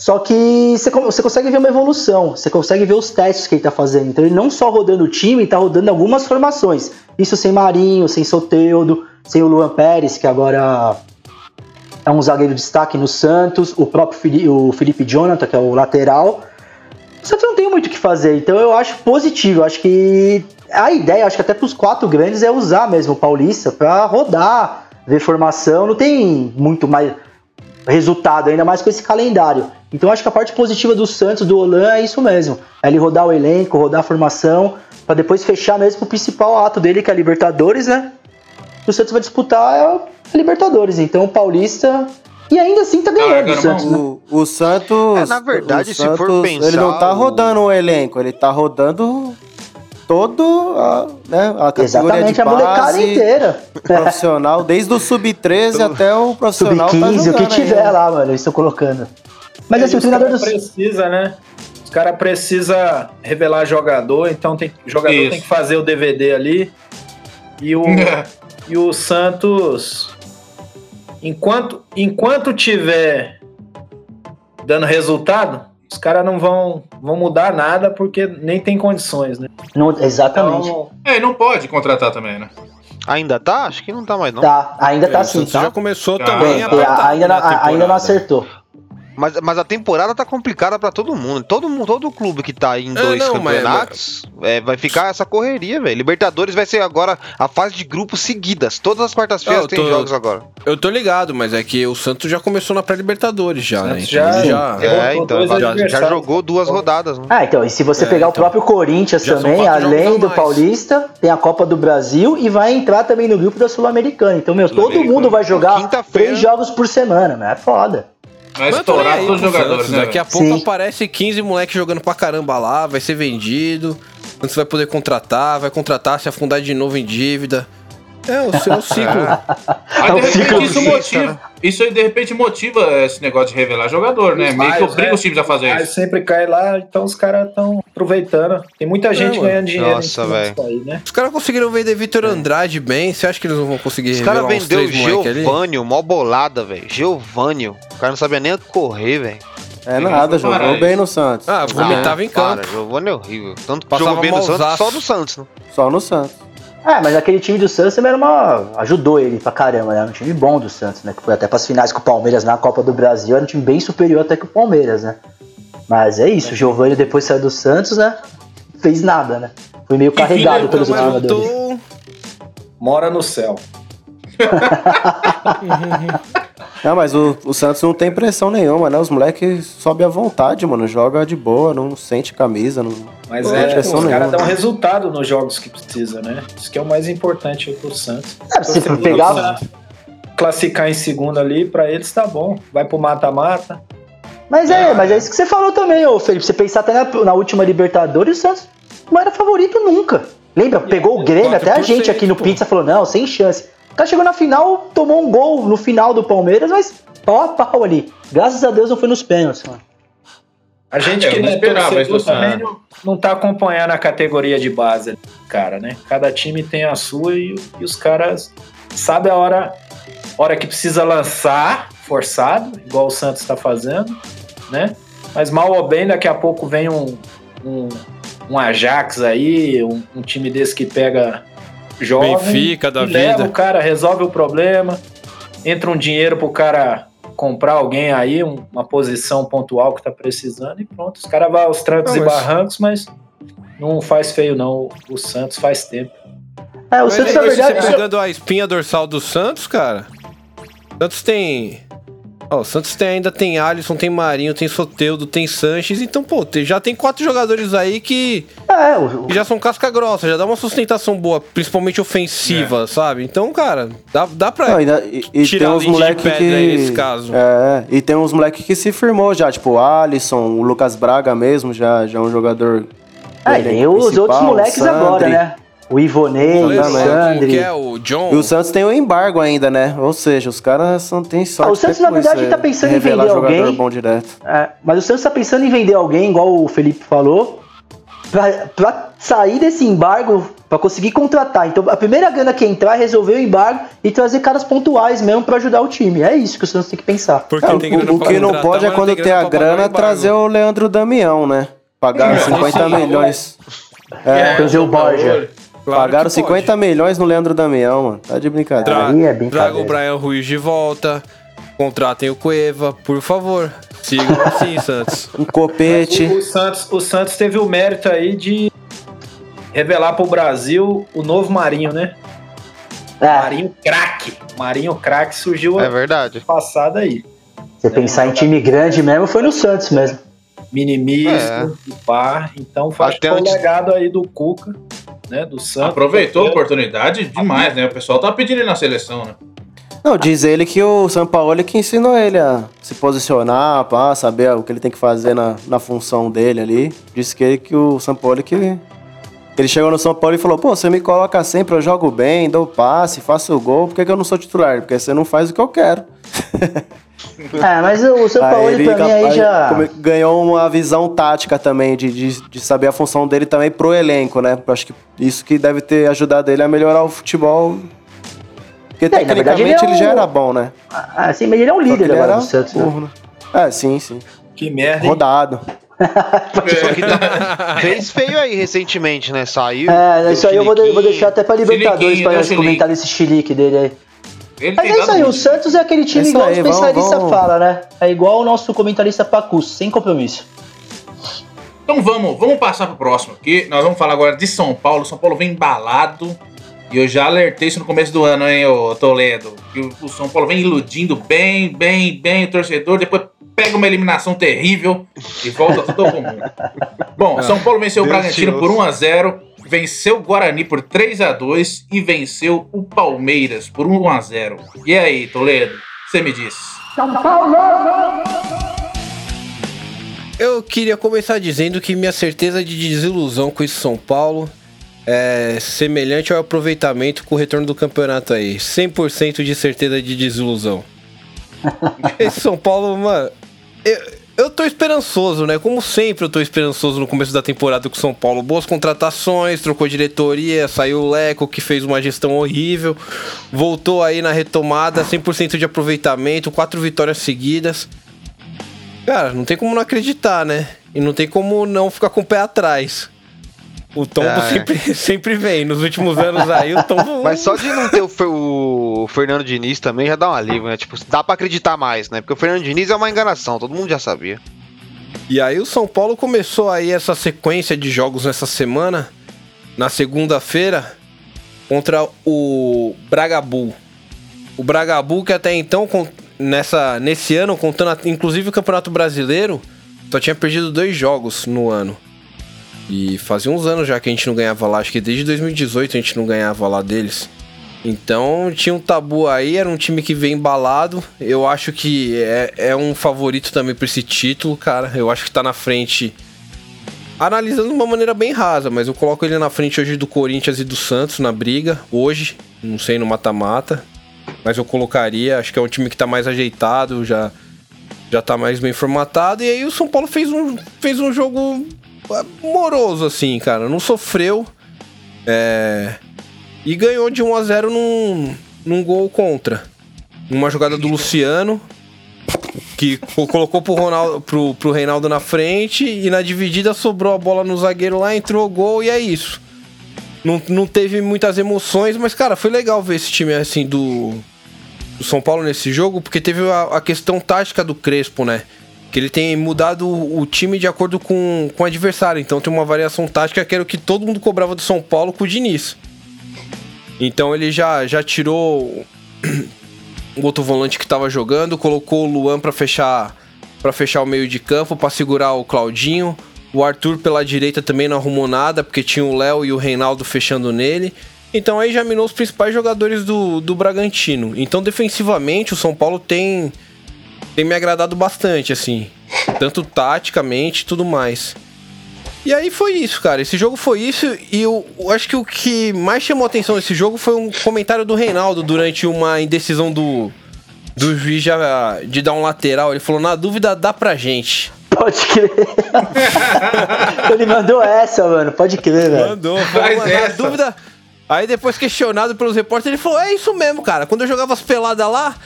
Só que você, você consegue ver uma evolução, você consegue ver os testes que ele tá fazendo. Então ele não só rodando o time, ele tá rodando algumas formações. Isso sem Marinho, sem Soteudo, sem o Luan Pérez, que agora é um zagueiro de destaque no Santos, o próprio Fili- o Felipe Jonathan, que é o lateral. O Santos não tem muito o que fazer, então eu acho positivo. Eu acho que a ideia, acho que até para os quatro grandes, é usar mesmo o Paulista para rodar, ver formação. Não tem muito mais resultado, ainda mais com esse calendário. Então acho que a parte positiva do Santos, do Olan, é isso mesmo. É ele rodar o elenco, rodar a formação, para depois fechar mesmo o principal ato dele, que é a Libertadores, né? O Santos vai disputar é a Libertadores. Então o Paulista. E ainda assim tá ganhando Larga o Santos, né? O, o Santos. É, na verdade, o se for Santos, pensar, Ele não tá o- rodando o elenco, ele tá rodando todo a, né, a categoria Exatamente, de a molecada base, inteira. profissional, desde o sub-13 até o profissional tá Sub-15, o que tiver aí. lá, mano, eles estão colocando. Mas É, assim, o os treinador cara do. precisa, né? Os caras precisam revelar jogador, então tem, o jogador Isso. tem que fazer o DVD ali. E o, e o Santos, enquanto, enquanto tiver dando resultado, os caras não vão, vão mudar nada porque nem tem condições, né? Não, exatamente. Então, É, e não pode contratar também, né? Ainda tá? Acho que não tá mais, não. Tá, ainda tá É, o assim. Santos já começou Tá. também É, apertado ainda, não, na ainda não acertou. Mas, mas a temporada tá complicada pra todo mundo. Todo, mundo- todo clube que tá em É, dois não, mas- campeonatos é, vai ficar essa correria, velho. Libertadores vai ser agora a fase de grupos seguidas. Todas as quartas-feiras tem tô- jogos agora. Eu tô ligado, mas é que o Santos já começou na pré-Libertadores já, né? Então já- ele já... É, então já, já adversários. jogou duas rodadas, né? Ah, então, e se você É, pegar o então. próprio Corinthians também, além do mais. Paulista, tem a Copa do Brasil e vai entrar também no grupo da Sul-Americana. Então, meu, todo Sul-Americana. mundo vai jogar três jogos por semana, né? É foda. Vai estourar aí todos os jogadores, Santos. né? Daqui a pouco Sim. aparece 15 moleques jogando pra caramba lá, vai ser vendido. Santos vai poder contratar, vai contratar, se afundar de novo em dívida. É o seu ciclo. Aí, É de repente, isso motiva. né? Isso aí, de repente, motiva esse negócio de revelar jogador, né? Meio que Mas, obriga né? os times a fazer isso. sempre cai lá, então os caras estão aproveitando. Tem muita gente mano. ganhando dinheiro Nossa, velho. né? Os caras conseguiram vender Vitor Andrade bem. Você acha que eles não vão conseguir Os caras revelar uns vendeu o três moleque ali? Giovânio, mó bolada, velho. Giovânio. O cara não sabia nem correr, velho. É nada, jogou bem no Santos. Ah, vomitava em campo. Para, Giovânio é horrível. Tanto Passava jogou bem no Santos, só no Santos, né? Só no Santos. É, mas aquele time do Santos também era uma. ajudou ele pra caramba, né? Era um time bom do Santos, né? Que foi até pras finais com o Palmeiras na Copa do Brasil, era um time bem superior até que o Palmeiras, né? Mas é isso, o Giovanni depois saiu do Santos, né? Fez nada, né? Foi meio carregado pelos jogadores. Mora no céu. Não, mas o, o Santos não tem pressão nenhuma, né? Os moleques sobem à vontade, mano. Joga de boa, não sente camisa. Não... Mas Pô, é, pressão os caras dão resultado nos jogos que precisa, né? Isso que é o mais importante aí pro Santos. É, se Você pegar- Classificar em segundo ali, pra eles tá bom. Vai pro mata-mata. Mas é, mas é isso que você falou também, ô Felipe. Você pensar até na, na última Libertadores, o Santos não era favorito nunca. Lembra? Pegou o Grêmio, até a 4%, gente aqui no pô. Pizza falou, não, sem chance. O cara chegou na final, tomou um gol no final do Palmeiras, mas pau a pau ali. Graças a Deus não foi nos pênaltis, mano. A gente É, que não esperava isso do também não, não tá acompanhando a categoria de base, cara, né? Cada time tem a sua e, e os caras sabem a hora, hora que precisa lançar, forçado, igual o Santos tá fazendo, né? Mas mal ou bem, daqui a pouco vem um, um, um Ajax aí, um, um time desse que pega jovem Benfica da leva vida. o cara, resolve o problema, entra um dinheiro pro cara comprar alguém aí, um- uma posição pontual que tá precisando e pronto. Os caras vão aos trancos Não, e mas- barrancos, mas não faz feio não. O- Santos faz tempo. É, o Mas Santos, na você verdade, pegando a espinha dorsal do Santos, cara. Santos tem. Ó, o Santos tem, ainda tem Alisson, tem Marinho, tem Soteudo, tem Sanches. Então, pô, já tem quatro jogadores aí que, é, o, que já são casca grossa, já dá uma sustentação boa, principalmente ofensiva, sabe? Então, cara, dá, dá pra. Não, ainda, e, e Tirar tem uns moleques pedra que. aí nesse caso. É, e tem uns moleques que se firmou já, tipo o Alisson, o Lucas Braga mesmo, já, já é um jogador. é, elenco tem os outros moleques Sandri. agora, né? O Ivonei, o que é o John? E o Santos tem o embargo ainda, né? Ou seja, os caras não tem sorte. Ah, o Santos, na verdade, tá é, pensando em vender alguém. bom direto. É, mas o Santos tá pensando em vender alguém, igual o Felipe falou, pra, pra sair desse embargo, pra conseguir contratar. Então a primeira grana que entrar é resolver o embargo e trazer caras pontuais mesmo pra ajudar o time. É isso que o Santos tem que pensar. Porque É, tem grana o, o que não pode é mas não quando tem tem a pagar grana trazer o Leandro Damião, né? Pagaram 50 milhões. É, trazer o Borja. Claro Pagaram que pode. 50 milhões no Leandro Damião, mano. Tá de brincadeira. Tra Aí é brincadeira. traga o Brian Ruiz de volta. Contratem o Cueva, por favor. Sigam assim, Santos. Um copete. O, o Santos, o Santos teve o mérito aí de revelar pro Brasil o novo Marinho, né? É, Marinho craque. Marinho craque surgiu É ano verdade. passado aí. você pensar em time grande mesmo, foi no Santos mesmo. Minimisto, É. pá. Então faz o antes- legado aí do Cuca, né? Do Santos. Aproveitou a oportunidade demais, né? O pessoal tá pedindo ele na seleção, né? Não, diz ele que o São Paulo que ensinou ele a se posicionar, pá, saber o que ele tem que fazer na, na função dele ali. Disse que, ele, que o São Paulo que. Ele chegou no São Paulo e falou: pô, você me coloca sempre, eu jogo bem, dou passe, faço o gol, por que, que eu não sou titular? Porque você não faz o que eu quero. É, mas o São Paulo ele pra mim aí já. ganhou uma visão tática também, de, de, de saber a função dele também pro elenco, né? Eu acho que isso que deve ter ajudado ele a melhorar o futebol. Porque É, tecnicamente ele ele, é já um- era bom, né? Ah, sim, mas ele é um líder ele agora era do Santos. né? burro, né? É, sim, sim. Que merda, hein? Rodado. Tá- fez feio aí recentemente, né? Saiu. É, isso aí eu vou, de- vou deixar até pra Libertadores Chiliquinho, pra nós comentar desse chilique dele aí. Ele Mas tem é isso aí, o. Santos é aquele time É igual aí, o vamos- fala, né? É igual o nosso comentarista Pacus, sem compromisso. Então vamos, vamos passar pro próximo aqui. Nós vamos falar agora de São Paulo. São Paulo vem embalado. E eu já alertei isso no começo do ano, hein, ô Toledo. Que o, o São Paulo vem iludindo bem, bem, bem o torcedor. Depois pega uma eliminação terrível e volta tudo ao comum. Bom, São Paulo venceu o Deus Bragantino Deus. por 1x0. Venceu o Guarani por 3x2 e venceu o Palmeiras por 1x0. E aí, Toledo? Você me diz. Eu queria começar dizendo que minha certeza de desilusão com esse São Paulo é semelhante ao aproveitamento com o retorno do campeonato aí. 100% de certeza de desilusão. Esse São Paulo, mano. Eu, eu tô esperançoso, né? Como sempre eu tô esperançoso no começo da temporada com o São Paulo. Boas contratações, trocou diretoria, saiu o Leco, que fez uma gestão horrível. Voltou aí na retomada, 100% de aproveitamento, quatro vitórias seguidas. Cara, não tem como não acreditar, né? E não tem como não ficar com o pé atrás. O tombo Ah, é. sempre, sempre vem. Nos últimos anos aí, o tombo. Mas só de não ter o, o Fernando Diniz também já dá um alívio, né? Tipo, dá pra acreditar mais, né? Porque o Fernando Diniz é uma enganação, todo mundo já sabia. E aí o São Paulo começou aí essa sequência de jogos nessa semana, na segunda-feira, contra o Bragabu. O Bragabu que até então, nessa, nesse ano, contando inclusive o Campeonato Brasileiro, só tinha perdido dois jogos no ano. E fazia uns anos já que a gente não ganhava lá, acho que desde 2018 a gente não ganhava lá deles. Então tinha um tabu aí, era um time que vem embalado. Eu acho que é, é um favorito também pra esse título, cara. Eu acho que tá na frente. Analisando de uma maneira bem rasa, mas eu coloco ele na frente hoje do Corinthians e do Santos na briga. Hoje, não sei no mata-mata. Mas eu colocaria, acho que é um time que tá mais ajeitado, já, já tá mais bem formatado. E aí o São Paulo fez um, fez um jogo moroso, assim, cara. Não sofreu. É. E ganhou de 1 a 0 num, num gol contra. Uma jogada do Luciano, que co- colocou pro, Ronaldo, pro, pro Reinaldo na frente, e na dividida sobrou a bola no zagueiro lá, entrou o gol, e é isso. Não, não teve muitas emoções, mas, cara, foi legal ver esse time assim do, do São Paulo nesse jogo, porque teve a, a questão tática do Crespo, né? Que ele tem mudado o, time de acordo com, com o adversário. Então tem uma variação tática que era o que todo mundo cobrava do São Paulo com o Diniz. Então ele já, já tirou o outro volante que tava jogando, colocou o Luan pra fechar para fechar o meio de campo, pra segurar o Claudinho. O Arthur pela direita também não arrumou nada, porque tinha o Léo e o Reinaldo fechando nele. Então aí já minou os principais jogadores do, do Bragantino. Então defensivamente o São Paulo tem tem me agradado bastante, assim. Tanto taticamente e tudo mais. E aí foi isso, cara. Esse jogo foi isso. E eu, eu acho que o que mais chamou a atenção nesse jogo foi um comentário do Reinaldo durante uma indecisão do, do juiz já, de dar um lateral. Ele falou: na dúvida, dá pra gente. Pode crer. Ele mandou essa, mano. Pode crer, velho. Mandou, Faz na essa. dúvida. Aí depois questionado pelos repórteres, ele falou: é isso mesmo, cara. Quando eu jogava as peladas lá,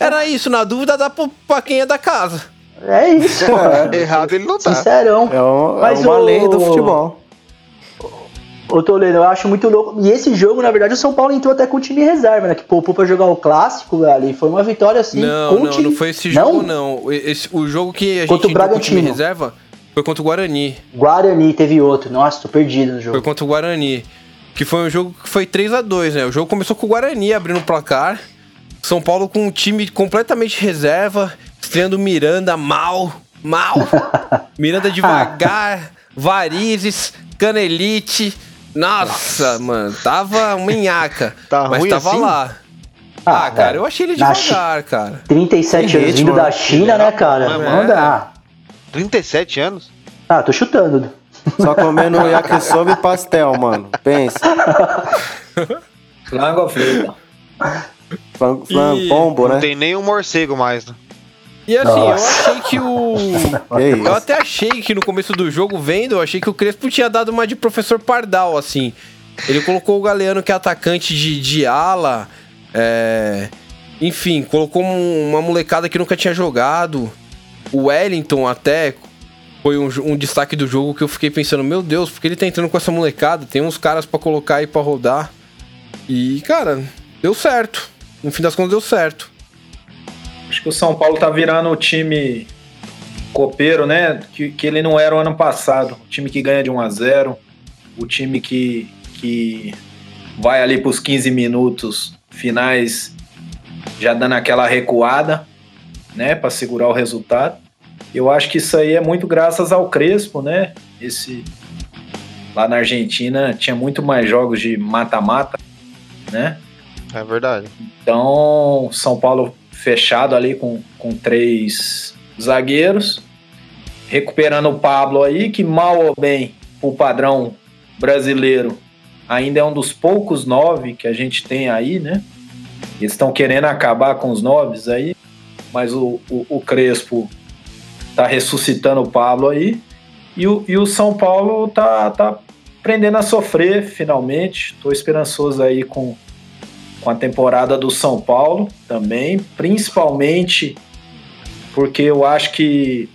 era isso. Na dúvida, dá pra, pra quem é da casa. É isso, mano. Errado ele não tá. Sincerão. É, um- é uma o- lei do futebol. Ô Toledo, eu acho muito louco. E esse jogo, na verdade, o São Paulo entrou até com o time reserva, né? Que poupou pra jogar o clássico, velho. E foi uma vitória assim. não, não, time- não foi esse jogo, não. Esse, o jogo que a gente Contra o entrou com o time reserva foi contra o Guarani. Guarani teve outro. Nossa, tô perdido no jogo. Foi contra o Guarani. Que foi um jogo que foi 3 a 2 né? O jogo começou com o Guarani abrindo o placar. São Paulo com um time completamente reserva, estreando Miranda mal, mal. Miranda devagar, Varizes, Canelite. Nossa, mano, tava uma nhaca. Tá mas ruim tava assim? lá. Ah, cara, velho. eu achei ele devagar, cara. 37 Tem anos vindo da né? China, né, cara? Não é, dá. 37 anos? Ah, tô chutando. Só comendo yakisoba e pastel, mano. Pensa. Flango frita. Flan, E- pombo, Não né? tem nem um morcego mais, né? E assim, Nossa. eu achei que o. Que Eu isso. até achei que no começo do jogo, vendo, eu achei que o Crespo tinha dado uma de professor Pardal, assim. Ele colocou o Galeano, que é atacante de, de ala. é, Enfim, colocou um- uma molecada que nunca tinha jogado. O Wellington até foi um, um destaque do jogo que eu fiquei pensando, meu Deus, porque ele tá entrando com essa molecada? Tem uns caras pra colocar aí pra rodar. E, cara, deu certo. No fim das contas, deu certo. Acho que o São Paulo tá virando o time copeiro, né? Que, que ele não era o ano passado. O time que ganha de 1 a 0 o time que, que vai ali pros 15 minutos finais já dando aquela recuada, né? Pra segurar o resultado. Eu acho que isso aí é muito graças ao Crespo, né? Esse lá na Argentina tinha muito mais jogos de mata-mata, né? É verdade. Então, São Paulo fechado ali com, com três zagueiros. recuperando o Pablo aí, que mal ou bem, o padrão brasileiro, ainda é um dos poucos nove que a gente tem aí, né? Eles estão querendo acabar com os noves aí, mas o, o, o Crespo tá ressuscitando o Pablo aí. E o, e o São Paulo tá, tá aprendendo a sofrer finalmente. Tô esperançoso aí com, com a temporada do São Paulo também, principalmente porque eu acho que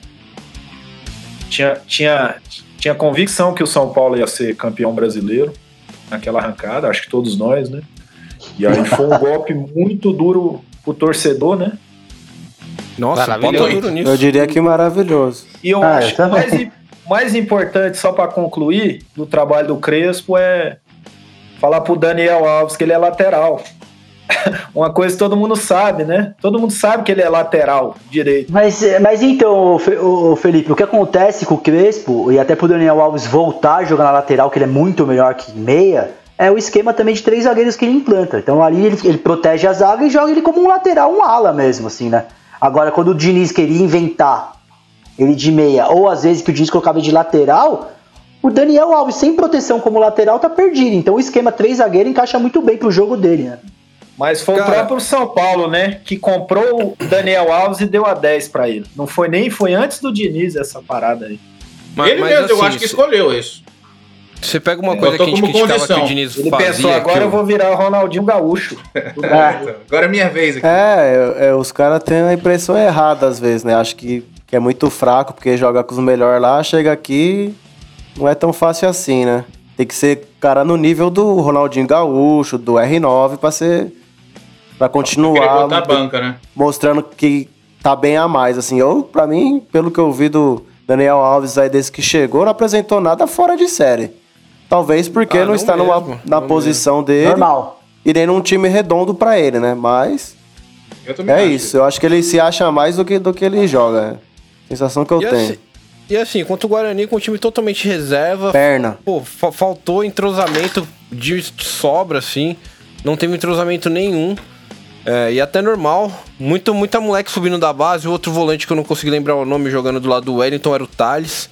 tinha, tinha, tinha convicção que o São Paulo ia ser campeão brasileiro naquela arrancada, acho que todos nós, né? E aí foi um golpe muito duro pro torcedor, né? Nossa, Maravilhoso. bota duro nisso. Eu diria que maravilhoso. E eu Ah, acho eu que também. mais, mais importante, só para concluir, do trabalho do Crespo é falar pro Daniel Alves que ele é lateral. Uma coisa que todo mundo sabe, né? Todo mundo sabe que ele é lateral direito. Mas, mas então, Felipe, o que acontece com o Crespo, e até pro Daniel Alves voltar a jogar na lateral, que ele é muito melhor que meia, é o esquema também de três zagueiros que ele implanta. Então ali ele, ele protege a zaga e joga ele como um lateral, um ala mesmo, assim, né? Agora, quando o Diniz queria inventar ele de meia, ou às vezes que o Diniz colocava de lateral, o Daniel Alves sem proteção como lateral tá perdido. Então o esquema três zagueiros encaixa muito bem pro jogo dele, né? Mas foi o Cara. próprio São Paulo, né? Que comprou o Daniel Alves e deu a 10 para ele. Não foi nem, foi antes do Diniz essa parada aí. Mas- ele mas mesmo, eu assim, acho que escolheu isso. Você pega uma Eu coisa que a gente que o Diniz Ele fazia. pensou, agora o- eu vou virar o Ronaldinho Gaúcho. É. Agora é minha vez aqui. É, é, é, os caras têm a impressão errada às vezes, né? Acho que, que é muito fraco porque joga com os melhores lá, chega aqui, não é tão fácil assim, né? Tem que ser cara no nível do Ronaldinho Gaúcho, do R9 pra ser. pra continuar botar a banca, né? mostrando que tá bem a mais, assim. Eu, pra mim, pelo que eu vi do Daniel Alves aí desde que chegou, não apresentou nada fora de série. Talvez porque Ah, não, não está numa, mesmo, na não posição dele Normal. e nem num time redondo pra ele, né? Mas Eu também é acho. isso. Eu acho que ele se acha mais do que, do que ele joga. é. Sensação que eu E tenho. assim, e assim, contra o Guarani com o time totalmente reserva, Perna. pô, fa- faltou entrosamento de de sobra, assim. Não teve entrosamento nenhum. É, e até normal. Muito, muita moleque subindo da base. O outro volante que eu não consegui lembrar o nome jogando do lado do Wellington era o Thales.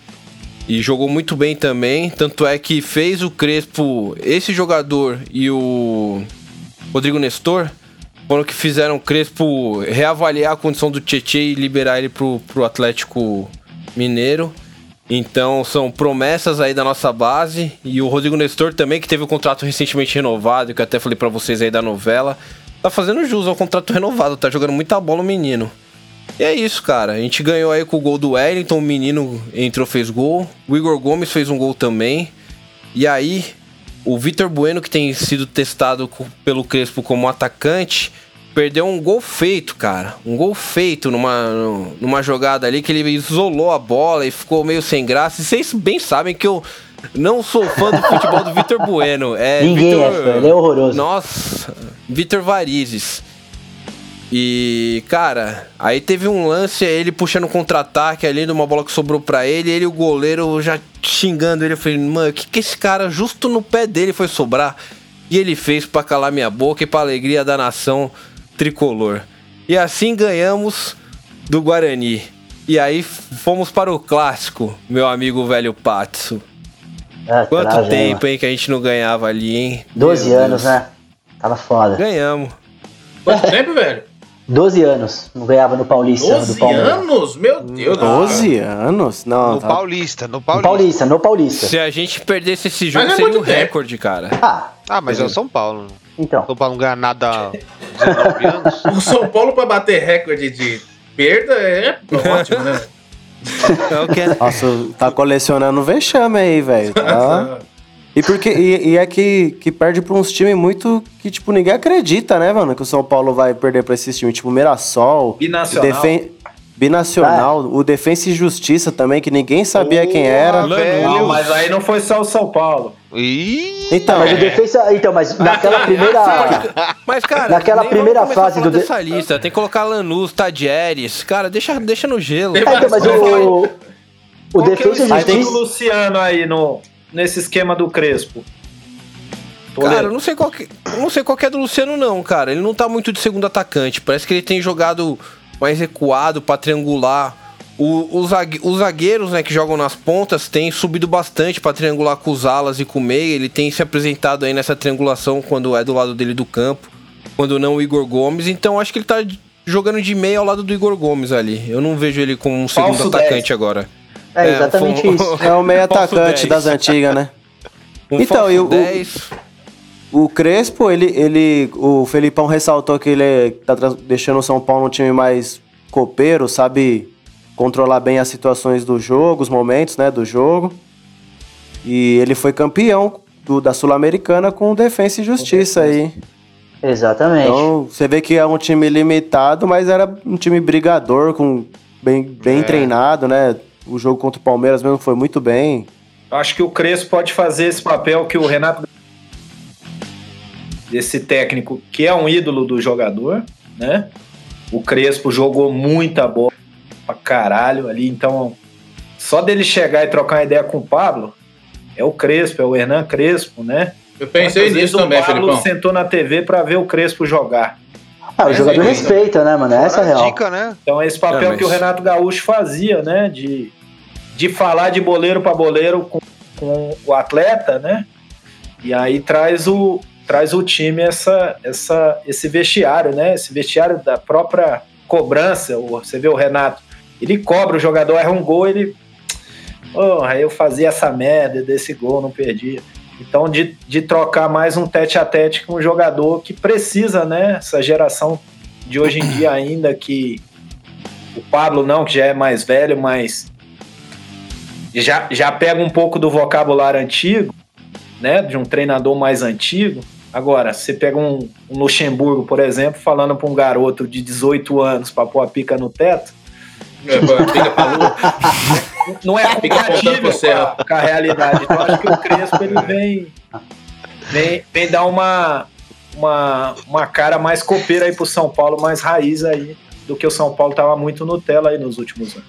E jogou muito bem também. Tanto é que fez o Crespo, esse jogador e o Rodrigo Nestor, foram que fizeram o Crespo reavaliar a condição do Tietchan e liberar ele pro, pro Atlético Mineiro. Então são promessas aí da nossa base. E o Rodrigo Nestor também, que teve o contrato recentemente renovado, que até falei pra vocês aí da novela. Tá fazendo jus ao contrato renovado, tá jogando muita bola o menino. E é isso, cara. A gente ganhou aí com o gol do Wellington, o menino entrou, fez gol. O Igor Gomes fez um gol também. E aí, o Vitor Bueno, que tem sido testado pelo Crespo como atacante, perdeu um gol feito, cara. Um gol feito numa, numa jogada ali que ele isolou a bola e ficou meio sem graça. E vocês bem sabem que eu não sou fã do futebol do Vitor Bueno. É Ninguém é fã, ele é horroroso. Nossa, Vitor Varizes. E, cara, aí teve um lance, ele puxando contra-ataque ali, numa bola que sobrou pra ele, ele e o goleiro já xingando ele. Eu falei, mano, o que, que esse cara justo no pé dele foi sobrar? E ele fez pra calar minha boca e pra alegria da nação tricolor. E assim ganhamos do Guarani. E aí fomos para o clássico, meu amigo velho Patso. É, Quanto tempo, hein, que a gente não ganhava ali, hein? 12 Meu anos, Deus. né? Tava foda. Ganhamos. Quanto tempo, velho? 12 anos. Não ganhava no Paulista. do 12 Palmeiras. anos? Meu Deus. 12 anos? Não, No tá. Paulista, no No Paulista. Paulista, no Paulista. Se a gente perdesse esse jogo, Mas é seria um tempo. recorde, cara. Ah, Ah, mas é o São Paulo. Então. São Paulo não ganha nada há 19 anos. O São Paulo pra bater recorde de perda é ótimo, né? É é- Nossa, tá colecionando vexame aí, velho. Tá? E, porque, e, e é que, que perde pra uns times muito que, tipo, ninguém acredita, né, mano? Que o São Paulo vai perder pra esses times, tipo, Mirassol. Binacional. o Defen- Binacional. O Defensa e Justiça também, que ninguém sabia quem era. Velho. Não, mas aí não foi só o São Paulo. Ih, Então, Mas o defesa. Então, mas naquela primeira. Mas, cara, Naquela primeira fase do de- dessa lista. Tem que colocar Lanús, Tadieres. Cara, deixa, deixa no gelo. É, então, mas o. O é o defesa e do justiça. Luciano aí no, nesse esquema do Crespo? Cara, eu não sei qual que, não sei qual que é do Luciano, não, cara. Ele não tá muito de segundo atacante. Parece que ele tem jogado mais recuado pra triangular O- os, zague- os zagueiros né, que jogam nas pontas têm subido bastante para triangular com os alas e com o meio. Ele tem se apresentado aí nessa triangulação quando é do lado dele do campo, quando não o Igor Gomes. Então acho que ele tá jogando de meio ao lado do Igor Gomes ali. Eu não vejo ele como um segundo Falso atacante 10. agora. É exatamente foi um- isso. É o meio atacante 10. das antigas, né? Um Então, e o- 10. O Crespo, ele, ele, o Felipão ressaltou que ele é- tá deixando o São Paulo um time mais copeiro, sabe controlar bem as situações do jogo, os momentos, né, do jogo. E ele foi campeão do- da Sul-Americana com Defensa e Justiça aí. Exatamente. Então, você vê que é um time limitado, mas era um time brigador, com bem, bem treinado, né? O jogo contra o Palmeiras mesmo foi muito bem. Acho que o Crespo pode fazer esse papel que o Renato desse técnico que é um ídolo do jogador, né? O Crespo jogou muita bola pra caralho ali, então só dele chegar e trocar uma ideia com o Pablo, é o Crespo, é o Hernan Crespo, né? Eu pensei Quantas nisso também, o Pablo Felipão. sentou na TV pra ver o Crespo jogar. Ah, o jogador sim, respeita, né, mano? Essa é a a real. dica, né? Então é esse papel É, mas- que o Renato Gaúcho fazia, né? De, de falar de boleiro para boleiro com, com o atleta, né? E aí traz o, traz o time essa, essa, esse vestiário, né? Esse vestiário da própria cobrança. Você vê o Renato, ele cobra o jogador, erra um gol, ele. Aí eu fazia essa merda desse gol, não perdia. Então, de, de trocar mais um tete a tete com um jogador que precisa, né? Essa geração de hoje em dia ainda que o Pablo não, que já é mais velho, mas já, já pega um pouco do vocabulário antigo, né? De um treinador mais antigo. Agora, você pega um, um Luxemburgo, por exemplo, falando para um garoto de 18 anos para pôr a pica no teto, É, Fica pra lua. não é compatível com com a realidade. Então, acho que o Crespo ele vem, vem, vem dar uma, uma, uma cara mais copeira aí pro São Paulo, mais raiz aí, do que o São Paulo tava muito Nutella aí nos últimos anos.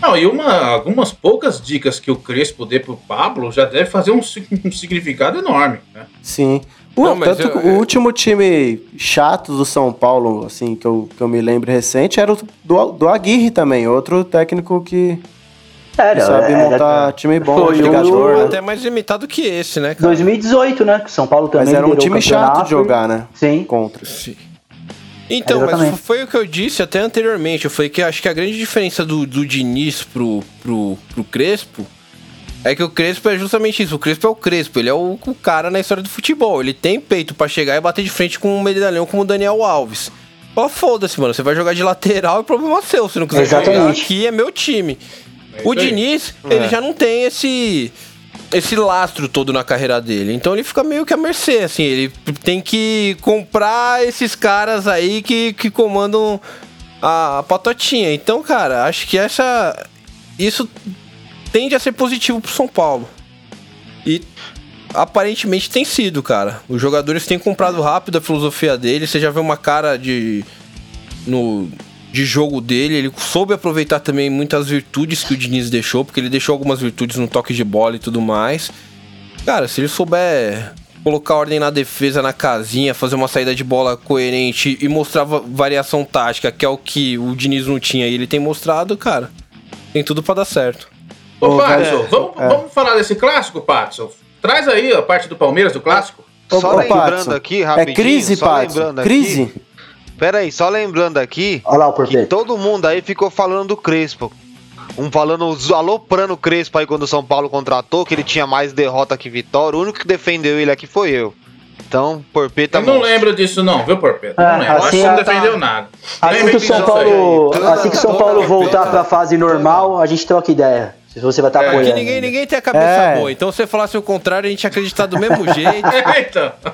Não, e uma, algumas poucas dicas que o Crespo dê pro Pablo já deve fazer um, um significado enorme, né? Sim. O, Não, tanto eu- que o último time chato do São Paulo, assim, que eu, que eu me lembro recente, era o do, do Aguirre também, outro técnico que, que Era, sabe era- montar time bom, Foi brigador, o- né? Até mais limitado que esse, né, cara? 2018, né? Que o São Paulo também Mas era um time chato de jogar, né? Sim. Contra. Sim. Então, mas foi o que eu disse até anteriormente. Eu falei que acho que a grande diferença do, do Diniz pro, pro, pro Crespo é que o Crespo é justamente isso. O Crespo é o Crespo. Ele é o, o cara na história do futebol. Ele tem peito pra chegar e bater de frente com um medalhão como o Daniel Alves. Ó, foda-se, mano. Você vai jogar de lateral é problema seu. Se não quiser jogar Exatamente. aqui, é meu time. É o. Diniz, É. ele já não tem esse esse lastro todo na carreira dele. Então ele fica meio que à mercê, assim. Ele tem que comprar esses caras aí que, que comandam a, a patotinha. Então, cara, acho que essa. Isso tende a ser positivo pro São Paulo. E aparentemente tem sido, cara. Os jogadores têm comprado rápido a filosofia dele. Você já vê uma cara de. No, de jogo dele. Ele soube aproveitar também muitas virtudes que o Diniz deixou, porque ele deixou algumas virtudes no toque de bola e tudo mais. Cara, se ele souber colocar ordem na defesa, na casinha, fazer uma saída de bola coerente e mostrar va- variação tática, que é o que o Diniz não tinha e ele tem mostrado, cara, tem tudo pra dar certo. Ô, Patson, vamos, é. vamos falar desse clássico, Patson? Traz aí a parte do Palmeiras do clássico. Ô, Só ô, lembrando Patson, aqui, É rapidinho. crise, só Patson. Crise? Aqui, pera aí, só lembrando aqui Olha lá o que todo mundo aí ficou falando do Crespo. Um falando, aloprando o Crespo aí quando o São Paulo contratou, que ele tinha mais derrota que vitória. O único que defendeu ele aqui foi eu. Então, Porpeta Eu não monstro. lembro disso não, viu, Porpeta? É, não lembro. Acho assim, que você não ah, defendeu nada. Assim que o vem São com isso aí. Paulo, assim que o São Paulo voltar Pedro. pra fase normal, a gente troca ideia. Se você vai estar É, Aqui apoiando. ninguém, ninguém tem a cabeça É. boa, então se você falasse o contrário, a gente ia acreditar do mesmo jeito.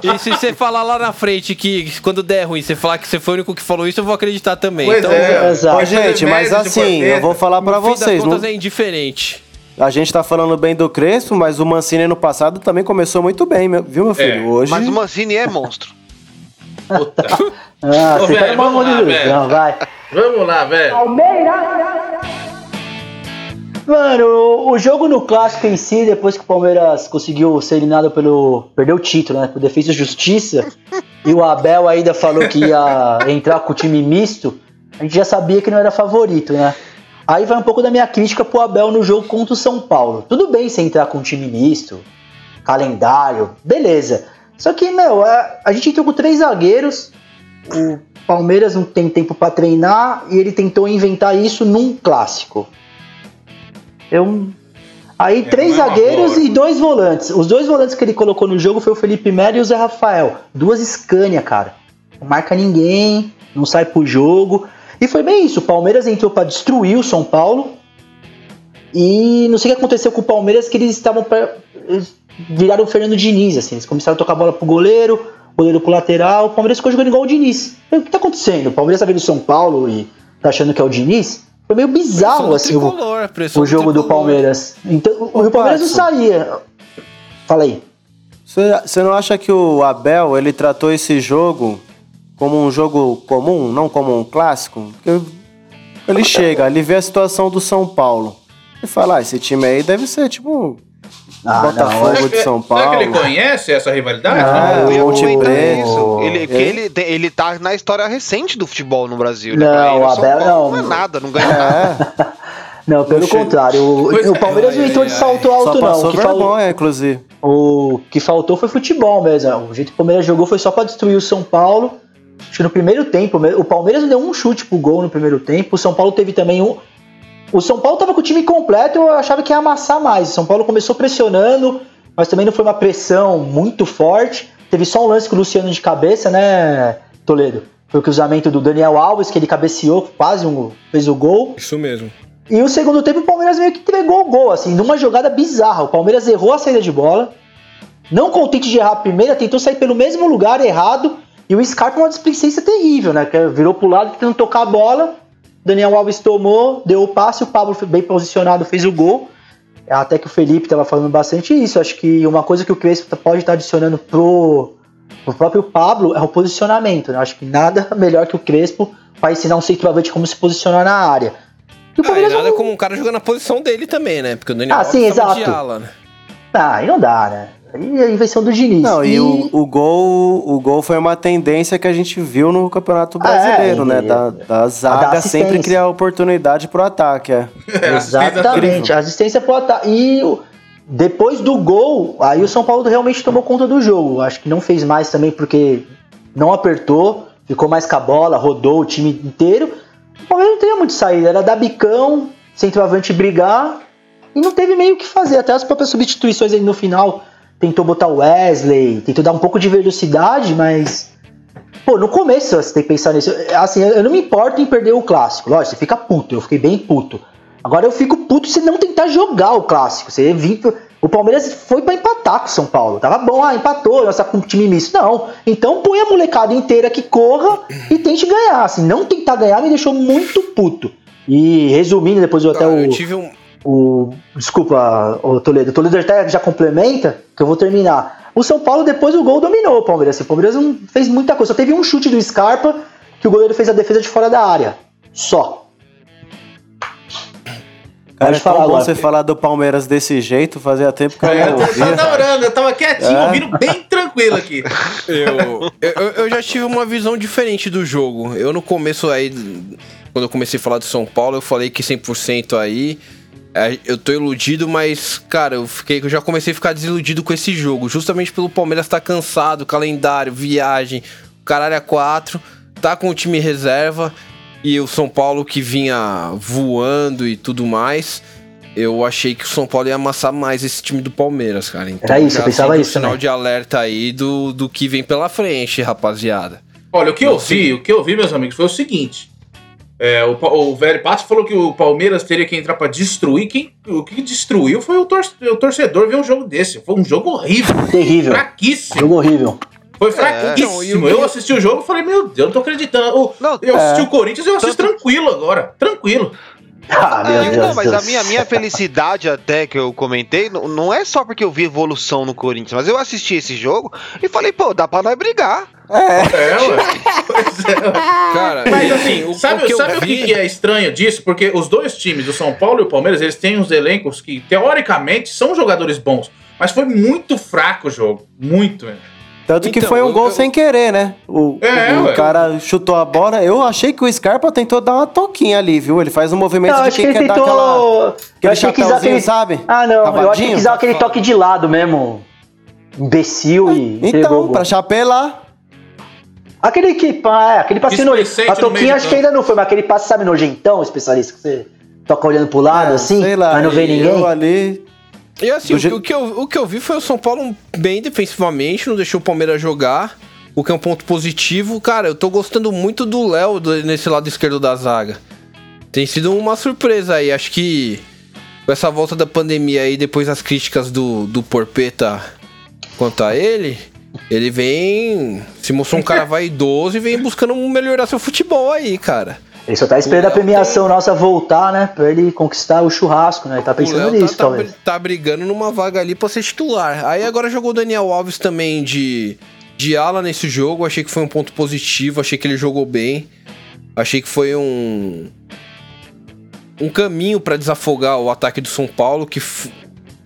É. E se você falar lá na frente que quando der ruim, você falar que você foi o único que falou isso, eu vou acreditar também. Pois então, é. Exato. Ô, gente, mas assim, eu vou falar fim vocês. das contas não- é indiferente. A gente tá falando bem do Crespo, mas o Mancini no passado também começou muito bem, meu- viu, meu filho? É, Hoje. Mas o Mancini é monstro. Puta. Ah, Ô, você tá velho, numa vamos lá, ilusão, vai. Vamos lá, velho. Mano, o, o jogo no clássico em si, depois que o Palmeiras conseguiu ser eliminado pelo. Perdeu o título, né? Por Defesa e Justiça. e o Abel ainda falou que ia entrar com o time misto. A gente já sabia que não era favorito, né? Aí vai um pouco da minha crítica pro Abel no jogo contra o São Paulo. Tudo bem você entrar com um time misto, calendário, beleza. Só que, meu, a, a gente entrou com três zagueiros, o Palmeiras não tem tempo para treinar e ele tentou inventar isso num clássico. Eu, aí três não é zagueiros e dois volantes. Os dois volantes que ele colocou no jogo foi o Felipe Melo e o Zé Rafael. Duas Scania, cara. Não marca ninguém, não sai pro jogo. E foi bem isso. O Palmeiras entrou para destruir o São Paulo. E não sei o que aconteceu com o Palmeiras, que eles estavam. pra- eles viraram o Fernando Diniz, assim. Eles começaram a tocar a bola pro goleiro, goleiro pro lateral. O Palmeiras ficou jogando igual o Diniz. O que tá acontecendo? O Palmeiras tá vendo o São Paulo e tá achando que é o Diniz? Foi meio bizarro, assim, o, tricolor, o jogo do. Palmeiras. Então, o, o Palmeiras não saía. Fala aí. Você você não acha que o Abel ele tratou esse jogo como um jogo comum, não como um clássico? Porque ele chega, ele vê a situação do São Paulo e fala: ah, esse time aí deve ser tipo Ah, Botafogo não, de Será São que- Será que ele Paulo. conhece essa rivalidade? Ah, eu ia comentar isso. Ele, ele, tem- ele tá na história recente do futebol no Brasil. né? Não, ele, o Abel Paulo não. não é nada, não ganha nada. É, Não, pelo Não contrário. O, o é. Palmeiras não Ai, entrou de salto só alto, não. passou O que, fal- vergonha, inclusive. o que faltou foi futebol mesmo. O jeito que o Palmeiras jogou foi só pra destruir o São Paulo. Acho que no primeiro tempo, o Palmeiras não deu um chute pro gol no primeiro tempo. O São Paulo teve também um. O São Paulo tava com o time completo, eu achava que ia amassar mais. O São Paulo começou pressionando, mas também não foi uma pressão muito forte. Teve só um lance com o Luciano de cabeça, né, Toledo? Foi o cruzamento do Daniel Alves, que ele cabeceou, quase um, fez o gol. Isso mesmo. E o segundo tempo o Palmeiras meio que entregou o gol, assim, numa jogada bizarra. O Palmeiras errou a saída de bola. Não contente de errar a primeira, tentou sair pelo mesmo lugar errado. E o Scarpa uma displicência terrível, né? Que virou pro lado tentando tocar a bola. Daniel Alves tomou, deu o passe, o Pablo foi bem posicionado, fez o gol. Até que o Felipe tava falando bastante isso. Acho que uma coisa que o Crespo pode estar adicionando pro, pro próprio Pablo é o posicionamento. Né? Acho que nada melhor que o Crespo para ensinar um centroavante como se posicionar na área. E o Ah, e nada não- como um cara jogando na posição dele também, né? Porque o Daniel Ah, sim, Alves tava de exato. ala, né? Ah, aí não dá, né? Aí é a invenção do Diniz. Não, e o, o gol, o gol foi uma tendência que a gente viu no Campeonato Ah, é, Brasileiro, e- né? Da, da zaga assistência. sempre criar oportunidade pro ataque, é. Exatamente, a assistência pro ataque. E depois do gol, aí o São Paulo realmente tomou conta do jogo. Acho que não fez mais também porque não apertou, ficou mais com a bola, rodou o time inteiro. O Palmeiras não teria muito saída, era dar bicão, centroavante brigar, e não teve meio o que fazer. Até as próprias substituições aí no final, tentou botar o Wesley, tentou dar um pouco de velocidade, mas. Pô, no começo você tem que pensar nisso. Assim, eu não me importo em perder o clássico. Lógico, você fica puto, eu fiquei bem puto. Agora eu fico puto se não tentar jogar o clássico. Você vir, o Palmeiras foi pra empatar com o São Paulo. Tava bom, ah, empatou, tá com um time misto. Não. Então põe a molecada inteira que corra e tente ganhar. Assim, não tentar ganhar me deixou muito puto. E resumindo, depois eu até Cara, o. eu tive um. O, desculpa, o Toledo. O Toledo até já complementa, que eu vou terminar. O São Paulo, depois do gol, dominou o Palmeiras. O Palmeiras não fez muita coisa. Só teve um chute do Scarpa que o goleiro fez a defesa de fora da área. Só. Cara, Pode é tão falar bom agora. você falar do Palmeiras desse jeito, fazia tempo que eu É, não eu só ouvia. na orando, eu tava quietinho, É. ouvindo bem tranquilo aqui. Eu, eu, eu já tive uma visão diferente do jogo. Eu no começo aí, quando eu comecei a falar do São Paulo, eu falei que 100% aí. É, Eu tô iludido, mas, cara, eu fiquei, eu já comecei a ficar desiludido com esse jogo. Justamente pelo Palmeiras estar cansado, calendário, viagem, caralho a quatro, tá com o time reserva. E o São Paulo que vinha voando e tudo mais. Eu achei que o São Paulo ia amassar mais esse time do Palmeiras, cara. Então, Era isso, eu pensava acende um isso sinal também. de alerta aí do, do que vem pela frente, rapaziada. Olha, o que eu vi, o que eu vi, meus amigos, foi o seguinte. É, o, o velho Pato falou que o Palmeiras teria que entrar pra destruir. Quem, o que destruiu foi o, tor o torcedor ver um jogo desse. Foi um jogo horrível. Terrível. Fraquíssimo. Jogo horrível. Foi e fraquíssimo. o- Eu assisti o jogo e falei, meu Deus, eu não tô acreditando. Não, eu assisti é. o Corinthians eu assisto tranquilo agora. Tranquilo. Ah, meu Ah, Deus. não, mas a Deus. minha, minha felicidade até que eu comentei, não, não é só porque eu vi evolução no Corinthians, mas eu assisti esse jogo e falei, pô, dá pra nós brigar. É, ué. Pois é. Cara, Mas assim, o, sabe, o que eu sabe o vi... que, que é estranho disso? Porque os dois times, o São Paulo e o Palmeiras, eles têm uns elencos que, teoricamente, são jogadores bons. Mas foi muito fraco o jogo. Muito, velho. Tanto que Então, foi um gol eu- sem querer, né? O, É, o ué. cara chutou a bola. Eu achei que o Scarpa tentou dar uma toquinha ali, viu? Ele faz um movimento Não, de que quem ele quer dar tentou. aquela. eu aquele que dar chapéuzinho, aquele. sabe? Ah, não. Eu acho que Cavadinho. quis dar aquele toque de lado mesmo. Imbecil e. o Então, pra chapelar. Aquele que. pá, é, aquele passinho nojento. A toquinha acho que ainda não foi, mas aquele passe, sabe, nojentão, especialista, que você toca olhando pro lado, Ah, assim, sei lá, mas não vê ninguém. Eu ali. E assim, o, je- que- o que eu, o que eu vi foi o São Paulo bem defensivamente, não deixou o Palmeiras jogar, o que é um ponto positivo. Cara, eu tô gostando muito do Léo nesse lado esquerdo da zaga. Tem sido uma surpresa aí, acho que com essa volta da pandemia aí, depois das críticas do, do Porpeta quanto a ele, ele vem. Se mostrou um cara vaidoso e vem buscando melhorar seu futebol aí, cara. Ele só tá esperando a Léo premiação nossa voltar, né? Pra ele conquistar o churrasco, né? Ele tá pensando Léo nisso, tá, tá, talvez. tá brigando numa vaga ali pra ser titular. Aí agora jogou o Daniel Alves também de, de ala nesse jogo. Achei que foi um ponto positivo. Achei que ele jogou bem. Achei que foi um. Um caminho pra desafogar o ataque do São Paulo. Que f-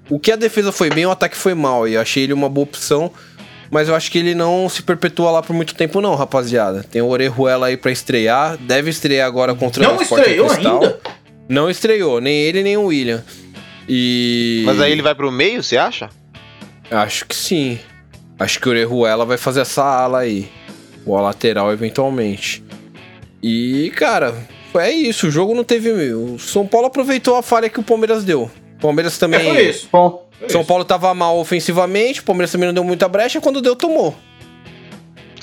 o que a defesa foi bem, o ataque foi mal. E achei ele uma boa opção. Mas eu acho que ele não se perpetua lá por muito tempo, não, rapaziada. Tem o Orejuela aí pra estrear. Deve estrear agora contra Não o Sporting estreou Cristal. ainda? Não estreou, nem ele nem o William. E. Mas aí ele vai pro meio, você acha? Acho que sim. Acho que o Orejuela vai fazer essa ala aí. Ou a lateral, eventualmente. E, cara, é isso. O jogo não teve. O São Paulo aproveitou a falha que o Palmeiras deu. O Palmeiras É, também. foi isso. Bom, Foi São isso. Paulo tava mal ofensivamente, o Palmeiras também não deu muita brecha, quando deu, tomou.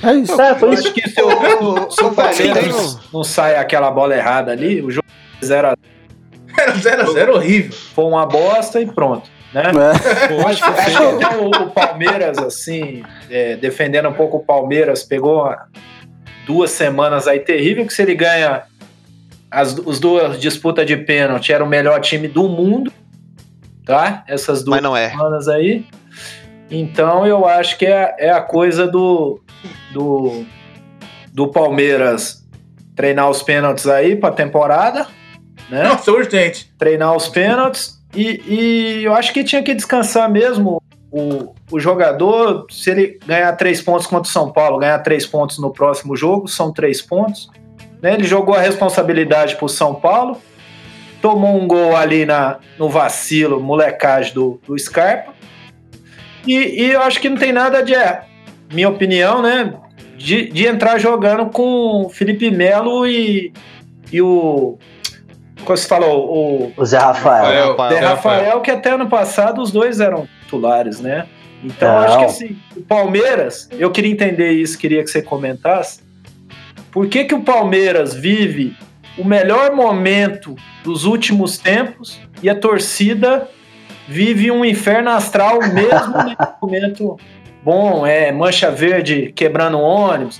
É isso. é, foi Eu isso. acho que se o, se o Palmeiras eu não, não sai aquela bola errada ali, o jogo 0 Era 0x0 horrível. foi uma bosta e pronto. Né? É. Eu acho, acho que até o, o Palmeiras, assim, é, defendendo um pouco o Palmeiras, pegou duas semanas aí terrível, que se ele ganha as, os duas disputas de pênalti, era o melhor time do mundo, tá? Essas duas é. semanas aí. Então eu acho que é, é a coisa do, do, do Palmeiras treinar os pênaltis aí pra temporada, né? Nossa, urgente. treinar os pênaltis e, e eu acho que tinha que descansar mesmo o, o jogador. Se ele ganhar três pontos contra o São Paulo, ganhar três pontos no próximo jogo, são três pontos. né? Ele jogou a responsabilidade pro São Paulo, tomou um gol ali na, no vacilo, molecagem do, do Scarpa. E, e eu acho que não tem nada de, minha opinião, né? De, de entrar jogando com o Felipe Melo e, e o. Como você falou? O, O Zé Rafael. Rafael. Zé Zé Rafael, que até ano passado os dois eram titulares, né? Então Não. acho que assim, o Palmeiras, eu queria entender isso, queria que você comentasse. Por que, que o Palmeiras vive o melhor momento dos últimos tempos e a torcida vive um inferno astral mesmo nesse momento bom, é mancha verde quebrando ônibus.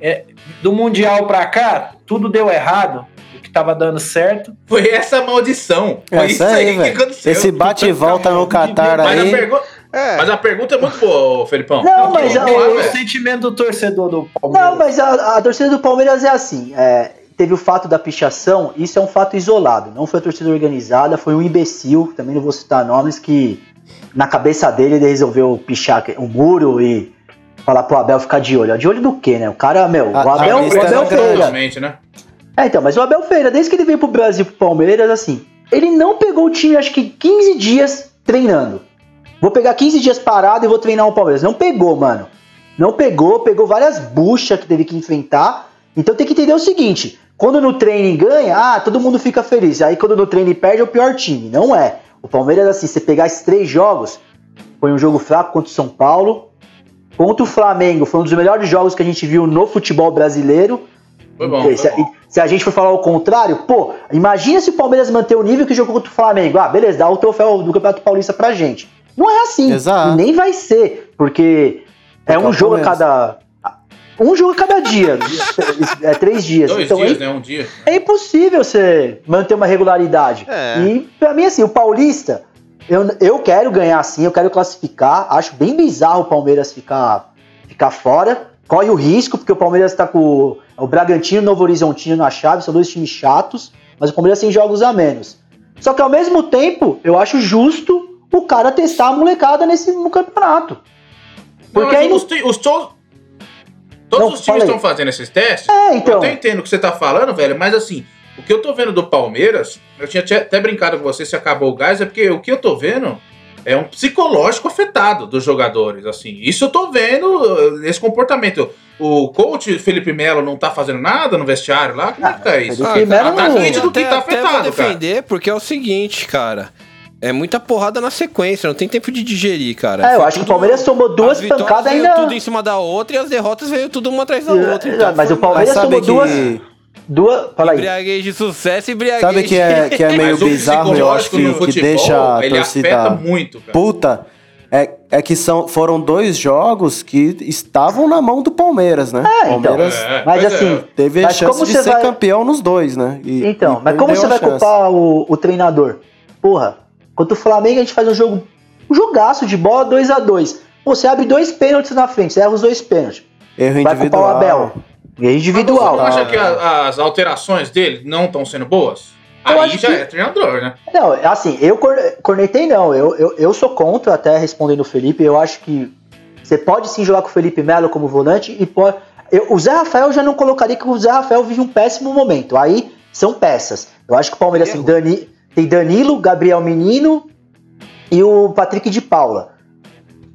É, do Mundial pra cá, tudo deu errado, o que tava dando certo. Foi essa maldição. Foi isso Essa aí, aí, que aconteceu. Esse bate e volta no Catar Mas a, aí. pergu- É. mas a pergunta é muito boa, Felipão. Não, mas a- É o sentimento do torcedor do Palmeiras. Não, mas a, a torcida do Palmeiras é assim. é, teve o fato da pichação, isso é um fato isolado. Não foi a torcida organizada, foi um imbecil, também não vou citar nomes, que na cabeça dele ele resolveu pichar o muro e falar pro Abel ficar de olho. De olho do quê, né? O cara, meu, A- o a Abel, o Abel. Feira. Realmente, né? É, então, mas o Abel Feira, desde que ele veio pro Brasil, pro Palmeiras, assim, ele não pegou o time, acho que 15 dias treinando. Vou pegar 15 dias parado e vou treinar o Palmeiras. Não pegou, mano. Não pegou, pegou várias buchas que teve que enfrentar. Então tem que entender o seguinte: quando no treino ganha, ah, todo mundo fica feliz. Aí quando no treino perde é o pior time. Não é. O Palmeiras, assim, você pegar esses três jogos, foi um jogo fraco contra o São Paulo. Contra o Flamengo, foi um dos melhores jogos que a gente viu no futebol brasileiro. Foi bom. E se, Foi bom. se a gente for falar o contrário, pô, imagina se o Palmeiras manter o nível que jogou contra o Flamengo. Ah, beleza, dá o troféu do Campeonato Paulista pra gente. Não é assim. Exato. E nem vai ser, porque é é um jogo a Palmeiras. cada. Um jogo a cada dia. é três dias. Dois então dias, é, né? Um dia. é impossível você manter uma regularidade. É. E pra mim, assim, o Paulista, eu, eu quero ganhar assim, eu quero classificar. Acho bem bizarro o Palmeiras ficar, ficar fora. Corre o risco, porque o Palmeiras tá com o Bragantino e o Novo Horizontino na chave, são dois times chatos, mas o Palmeiras tem jogos a menos. Só que ao mesmo tempo, eu acho justo o cara testar a molecada nesse no campeonato. Porque mas aí. os, os Todos Não, os times estão fazendo esses testes. É, então. Eu até entendo o que você tá falando, velho, mas assim, o que eu tô vendo do Palmeiras, eu tinha até- até brincado com você se acabou o gás, é porque o que eu tô vendo é um psicológico afetado dos jogadores, assim. Isso eu tô vendo uh, esse comportamento. O coach Felipe Melo não tá fazendo nada no vestiário lá? Como é que tá isso? Felipe Melo tá não- nítido que até, tá até vou afetado, cara. defender, porque é o seguinte, cara. É muita porrada na sequência, não tem tempo de digerir, cara. É, eu Foi acho que o Palmeiras tomou duas as pancadas veio ainda. tudo em cima da outra e as derrotas veio tudo uma atrás da outra. É, Então mas o Palmeiras tomou duas. que- Duas. Fala aí. Embriaguez de sucesso e embriaguez Sabe que é, que é meio bizarro, eu acho que, no que futebol, deixa a ele afeta torcida muito, cara. puta. É, é que são, foram dois jogos que estavam na mão do Palmeiras, né? É, O então. Palmeiras É, Mas é. assim. teve a chance como de ser vai- campeão nos dois, né? E- Então, e mas como você vai chance. culpar o, o treinador? Porra, contra o Flamengo a gente faz um jogo. Um jogaço de bola 2 a 2 Pô, Você abre dois pênaltis na frente, você erra os dois pênaltis. Erro Vai culpar individual. o Abel. E Você individual. não acha que a- as alterações dele não estão sendo boas? Eu Aí já que- é treinador, né? Não, assim, eu cor- cornetei não. Eu, eu, eu sou contra, até respondendo o Felipe. Eu acho que você pode sim jogar com o Felipe Melo como volante e pode. eu- o Zé Rafael já não colocaria que o Zé Rafael vive um péssimo momento. Aí são peças. Eu acho que o Palmeiras tem, Dani, tem Danilo, Gabriel Menino e o Patrick de Paula.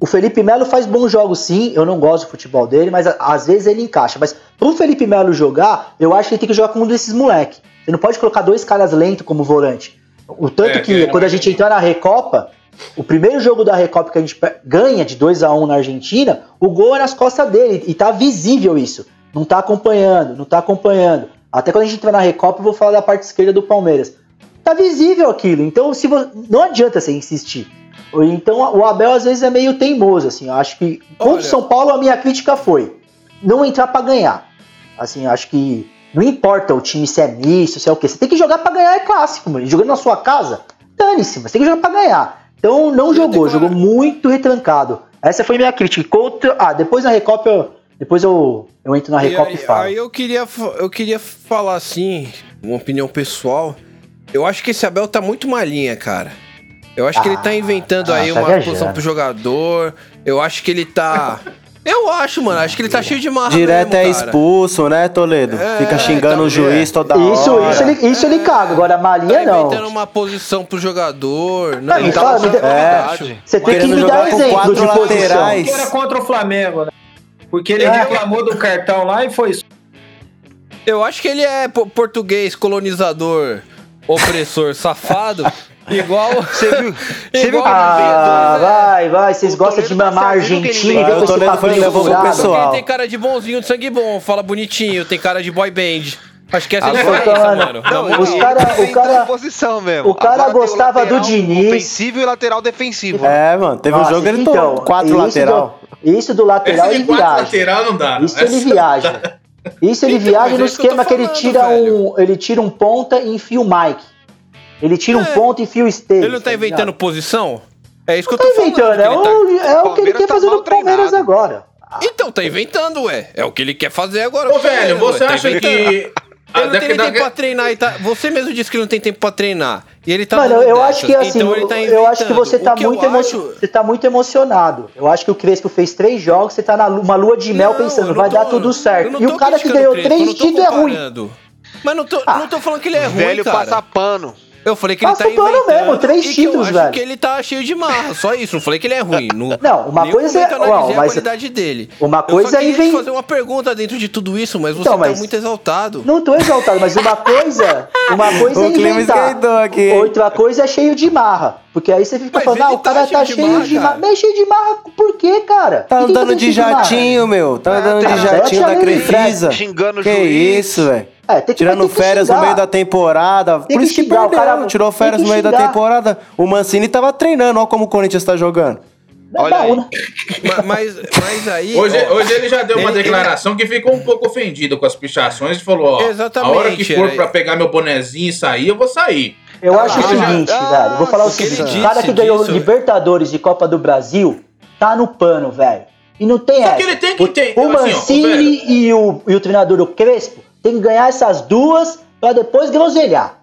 O Felipe Melo faz bons jogos sim, eu não gosto do futebol dele, mas às vezes ele encaixa. Mas pro Felipe Melo jogar, eu acho que ele tem que jogar com um desses moleque. Você não pode colocar dois caras lentos como volante. O tanto É, que não quando a é gente entrar na Recopa, o primeiro jogo da Recopa que a gente ganha de 2 a 1 na Argentina, o gol é nas costas dele e tá visível isso. Não tá acompanhando, não tá acompanhando. Até quando a gente entrar na Recopa, eu vou falar da parte esquerda do Palmeiras. Tá visível aquilo. Então, se vo- não adianta você insistir. Então, o Abel às vezes é meio teimoso, assim. Eu acho que contra o Olha- São Paulo a minha crítica foi não entrar pra ganhar. Assim, acho que não importa o time se é misto, se é o quê. Você tem que jogar pra ganhar, é clássico, mano. Jogando na sua casa, dane-se, mas tem que jogar pra ganhar. Então não jogou, jogou muito retrancado. Essa foi minha crítica. Contra... Ah, depois na Recopa eu. Depois eu, eu entro na E Recopa e, aí, falo. aí eu queria, eu queria falar assim, uma opinião pessoal. Eu acho que esse Abel tá muito malinha, cara. Eu acho que ele tá Ah, inventando ah, aí tá uma viajando. posição pro jogador. Eu acho que ele tá. Eu acho, mano. Acho que ele tá cheio de marra. Direto mesmo, é cara. expulso, né, Toledo? É, Fica xingando então, o juiz é. toda Isso, hora. isso, ele, isso ele caga. Agora a Tá malinha não. inventando uma posição pro jogador. Não, Não, ele tá me É. verdade. Você tem que me dar exemplo quatro de posição. laterais. Que era contra o Flamengo, né? Porque ele É. reclamou do cartão lá e foi Eu acho que ele é po- português, colonizador, opressor, safado. Igual. Você viu? Você viu Ah, Dois, é. vai, vai. Vocês gostam de tá mamar certo, viu que ele Argentina e lembra? vem Ah, com o esse papinho levou pro pessoal. Ele tem cara de bonzinho, de sangue bom, fala bonitinho, tem cara de boy band. Acho que essa é a Agora, diferença, mano, mano. não, Na os cara- ele o cara- a posição mesmo. o cara Agora gostava do lateral Diniz. Ofensivo e lateral defensivo. É, mano, teve um Nossa, jogo ele então, tomou quatro isso lateral. Do, isso do lateral ele viaja. lateral não dá. Isso ele Essa- viaja. Isso ele Então, viaja no é isso que esquema que ele falando, tira velho. um, ele tira um ponta e enfia o Mike. Ele tira um É. ponta e enfia o Esteves. Ele não tá inventando ligado? posição? É isso que eu Tá tô falando. inventando, que é ele tá- o, é o que ele quer tá fazer no Palmeiras treinado. agora. Então, tá inventando, ué. É o que ele quer fazer agora. Ô, o velho, você ué. Tá acha inventando. que. Ele não tem nem década- tempo pra treinar e tá. Você mesmo disse que ele não tem tempo pra treinar. E ele tá. Mano, eu dessas. acho que assim, Então ele tá eu acho que você tá que muito emo- acho- você tá muito emocionado. Eu acho que o Crespo fez três jogos, você tá numa lua de mel Não, pensando, vai tô- dar tudo certo. E o cara que ganhou três títulos é ruim. Mas não tô, Ah. não tô falando que ele é ruim, Velho cara. passa pano. Eu falei que ele Passa tá o pano inventando. mesmo, três e que títulos, eu velho. acho que ele tá cheio de marra, só isso. Não falei que ele é ruim. No, Não, uma coisa é- eu não, a mas- qualidade dele. uma Eu coisa só é queria te inven- fazer uma pergunta dentro de tudo isso, mas você Então, tá mas- muito exaltado. Não tô exaltado, mas uma coisa, uma coisa é O clima inventar. aqui. Outra coisa é cheio de marra. Porque aí você fica Mas falando, ele ah, o tá cara tá cheio de cheio marra, de marra. Mas cheio de marra por quê, cara? Tá andando tá de jatinho, meu. Tá andando de cara, jatinho da ele Crefisa. Xingando o Que isso, velho. É, tem que, Tirando tem que férias no xingar. meio da temporada. Tem Por que isso que xingar, o perdeu. cara- Tirou férias que no meio da temporada. O Mancini tava treinando. Olha como o Corinthians tá jogando. Olha Não, aí. Ma- Mas, mas aí. Hoje, ó, hoje ele já deu uma ele- declaração que ficou um pouco ofendido com as pichações e falou: ó, Exatamente, a hora que for era- pra pegar meu bonezinho e sair, eu vou sair. Eu Ah, acho o já- seguinte, ah, velho. Vou falar o o que ele seguinte: o cara que ganhou disso- Libertadores e Copa do Brasil tá no pano, velho. E não tem Só essa. que ele tem que O- ter- O assim, ó, Mancini e, o, e o treinador o Crespo tem que ganhar essas duas pra depois groselhar.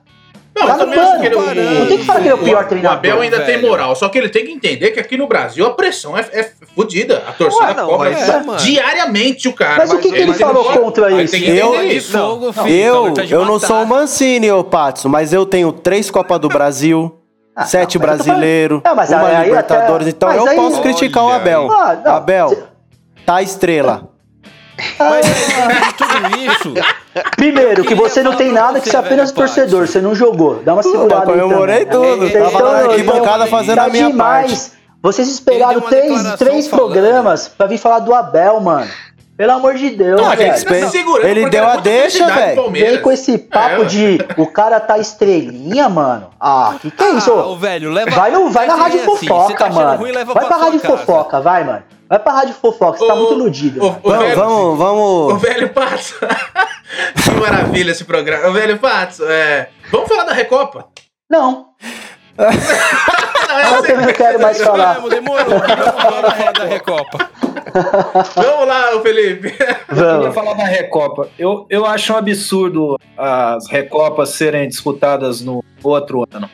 Não, Tá no também acho pano. que ele, o, Não tem que falar que ele é o pior o treinador, Abel ainda tem velho. moral, só que ele tem que entender que aqui no Brasil a pressão é, é fodida. A torcida Ué, não, cobra mas é, diariamente o cara. Mas o que, que ele tem falou contra isso? tem Eu- isso. de fogo, filho. Eu, tá eu não sou o Mancini, ô Patson, mas eu tenho três Copas do Brasil, sete Ah, não, mas Não, mas uma aí até- Libertadores, então mas eu aí- posso criticar o Olha Abel. Ah, não, Abel, tá estrela. Mas de tudo isso. Primeiro, que você não tem nada, que você é apenas torcedor, você não jogou. Dá uma segurada aí comemorei tudo, Vocês tava tão- na arquibancada tão- fazendo tá a minha demais. Vocês Ele esperaram três, três programas pra vir falar do Abel, mano. Pelo amor de Deus, Não, a gente velho. se segurando Ele deu era a deixa, velho. Vem com esse papo É, de o cara tá estrelinha, mano. Ah, que que é isso? Ah, o velho, leva. Vai, no, vai na Assim, rádio assim, você fofoca, tá mano. ruim, leva vai pra sua rádio casa. fofoca, vai, mano. Vai pra rádio fofoca, você tá muito iludido. Vamos, velho, vamos, O vamos. velho Pato. que maravilha esse programa. O velho Pato, é... vamos falar da Recopa? Não, Eu também não quero mais falar. Vamos, demorou. Vamos falar da Recopa. Vamos lá, Felipe. Eu queria Vamos. falar da Recopa. Eu, eu acho um absurdo as Recopas serem disputadas no outro ano.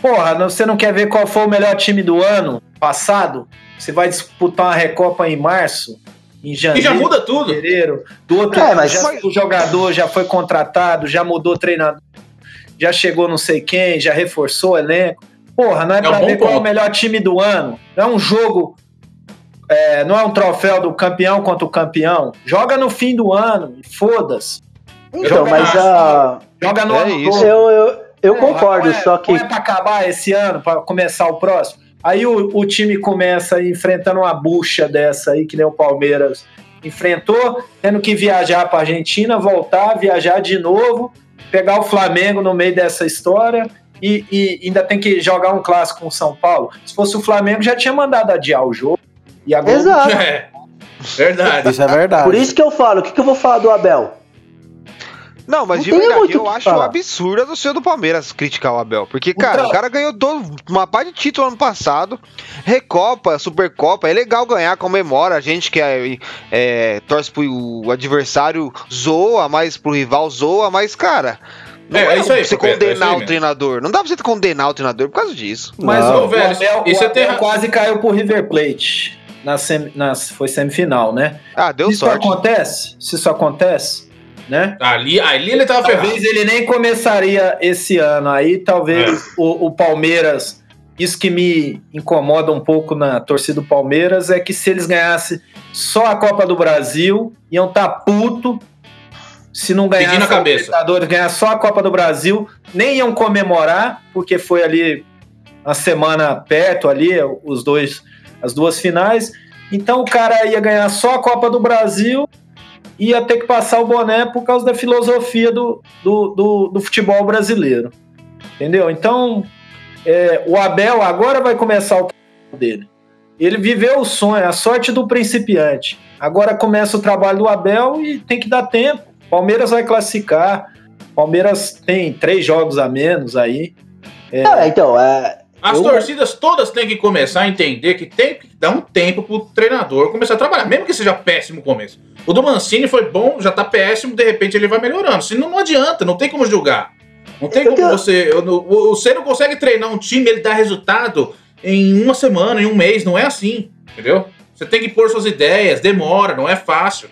Porra, não- você não quer ver qual foi o melhor time do ano passado? Você vai disputar uma Recopa em março, em E janeiro, já muda tudo. fevereiro. Do outro É, ano, mas- já, o jogador já foi contratado, já mudou o treinador, já chegou não sei quem, já reforçou o elenco. Porra, não é, É um pra bom ver qual é o melhor time do ano. Não é um jogo. é, não é um troféu do campeão contra o campeão. Joga no fim do ano, foda-se. Então, Joga mas a. Joga no É ano isso. Eu, eu, eu Porra, concordo, é- só que. Não é pra acabar esse ano, pra começar o próximo. Aí o, o time começa enfrentando uma bucha dessa aí, que nem o Palmeiras enfrentou, tendo que viajar pra Argentina, voltar, viajar de novo, pegar o Flamengo no meio dessa história e, e ainda tem que jogar um clássico com o São Paulo. Se fosse o Flamengo, já tinha mandado adiar o jogo. E a Globo Exato. É, verdade. Isso é verdade. Por isso que eu falo, o que, que eu vou falar do Abel? Não, mas Não de verdade, eu acho falar. absurdo do senhor do Palmeiras criticar o Abel. Porque, cara, Então- o cara ganhou todo, uma parte de título ano passado. Recopa, Supercopa, é legal ganhar, comemora. A gente que é, é, torce pro o adversário zoa, mas pro rival zoa, mas, cara. Não É, é, é isso aí, você Pedro, é isso condenar aí o treinador. Não dá pra você condenar o treinador por causa disso. Mas Não. o, Ô, velho, Abel, e o tem Abel quase caiu pro River Plate. Na semi- nas- foi semifinal, né? Ah, deu se isso sorte. acontece, se isso acontece, né? Ali, ali ele tava ferrado. Talvez ele nem começaria esse ano. Aí talvez o, o Palmeiras. Isso que me incomoda um pouco na torcida do Palmeiras é que se eles ganhassem só a Copa do Brasil, iam estar puto. Se não Pedindo ganhasse a cabeça. Libertadores, ganhar só a Copa do Brasil, nem iam comemorar, porque foi ali uma semana perto ali, os dois, as duas finais. Então o cara ia ganhar só a Copa do Brasil ia ter que passar o boné por causa da filosofia do, do, do, do futebol brasileiro. Entendeu? Então, é, o Abel agora vai começar o trabalho dele. Ele viveu o sonho, a sorte do principiante. Agora começa o trabalho do Abel e tem que dar tempo. Palmeiras vai classificar. Palmeiras tem três jogos a menos aí. É, então, é. As Eu- torcidas todas têm que começar a entender que tem que dar um tempo pro treinador começar a trabalhar, mesmo que seja péssimo o começo. O do Mancini foi bom, já tá péssimo, de repente ele vai melhorando. Senão não adianta, não tem como julgar. Não tem Eu como tenho- você. Você não consegue treinar um time, ele dá resultado em uma semana, em um mês. Não é assim, entendeu? Você tem que pôr suas ideias, demora, não é fácil.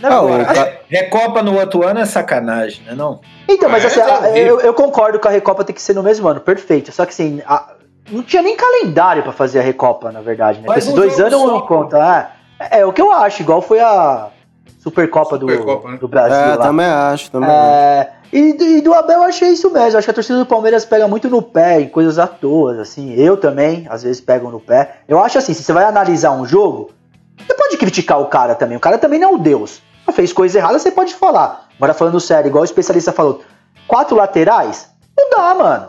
Não, Ah, Recopa no outro ano é sacanagem, né? Não? Então, mas Ah, assim, é eu, eu concordo que a Recopa tem que ser no mesmo ano, perfeito. Só que assim, a- não tinha nem calendário pra fazer a Recopa, na verdade, né? Esses um dois anos só, não conta. É, é o que eu acho, igual foi a Supercopa do, Supercopa, né? do Brasil É, lá. também acho, também acho. É, e, do- e do Abel eu achei isso mesmo. Eu Acho que a torcida do Palmeiras pega muito no pé em coisas à toa, assim. Eu também, às vezes, pego no pé. Eu acho assim, se você vai analisar um jogo, você pode criticar o cara também. O cara também não é um deus. Fez coisa errada, você pode falar. Agora falando sério, igual o especialista falou, quatro laterais? Não dá, mano.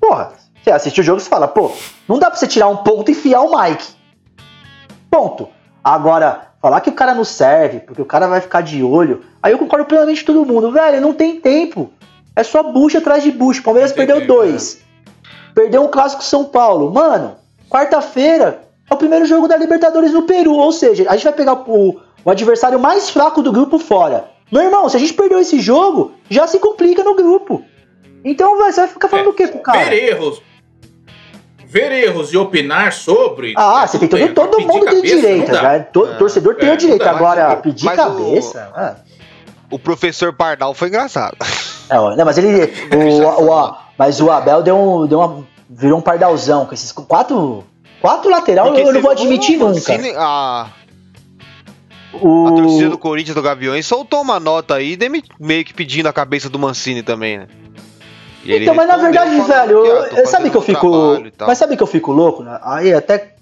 Porra, você assiste o jogo e você fala, pô, não dá pra você tirar um ponto e enfiar o Mike. Ponto. Agora, falar que o cara não serve, porque o cara vai ficar de olho, aí eu concordo plenamente com todo mundo. Velho, não tem tempo. É só bucha atrás de bucha. O Palmeiras perdeu tempo, dois. Perdeu um clássico São Paulo. Mano, quarta-feira é o primeiro jogo da Libertadores no Peru. Ou seja, a gente vai pegar o, o adversário mais fraco do grupo fora. Meu irmão, se a gente perdeu esse jogo, já se complica no grupo. Então vai- você vai ficar falando o quê pro cara? Ver erros. Ver erros e opinar sobre. Ah, é você tem tudo todo, bem, todo mundo tem cabeça, direito, dá. né? Todo É, torcedor tem é, o direito. dá, Agora, mas o- pedir mas o- cabeça. ah. O professor Pardal foi engraçado. É, não, mas ele. O, o- o- mas o Abel deu, um, deu uma. Virou um pardalzão com esses quatro. Quatro lateral Porque eu não vou admitir o nunca. A, O, a torcida do Corinthians do Gaviões soltou uma nota aí, meio que pedindo a cabeça do Mancini também, né? E Então, mas na verdade, velho, ah, eu- sabe que eu um fico. Mas sabe que eu fico louco? Né? Aí até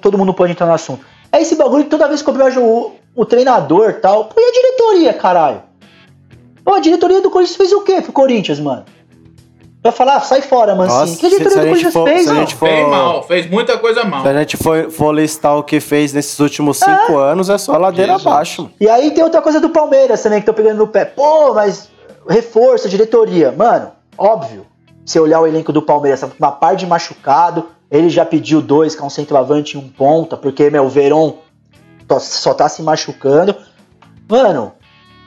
todo mundo pode entrar no assunto. É esse bagulho que toda vez que eu vejo o, o treinador e tal. Pô, e a diretoria, caralho? Pô, a diretoria do Corinthians fez o quê pro Corinthians, mano? Vai falar, ah, sai fora, Mancini. Nossa, que diretoria do gente Corinthians for- fez, se a mano? gente for- Fez mal, fez muita coisa mal. Se a gente for, for listar o que fez nesses últimos cinco anos, é só ladeira Jesus. abaixo. mano. E aí tem outra coisa do Palmeiras também, que tô pegando no pé. Pô, mas reforço, diretoria. Mano, óbvio. Se olhar o elenco do Palmeiras, tá uma par de machucado. Ele já pediu dois, que é um centroavante e um ponta, porque, meu, o Verón tó- só tá se machucando. Mano,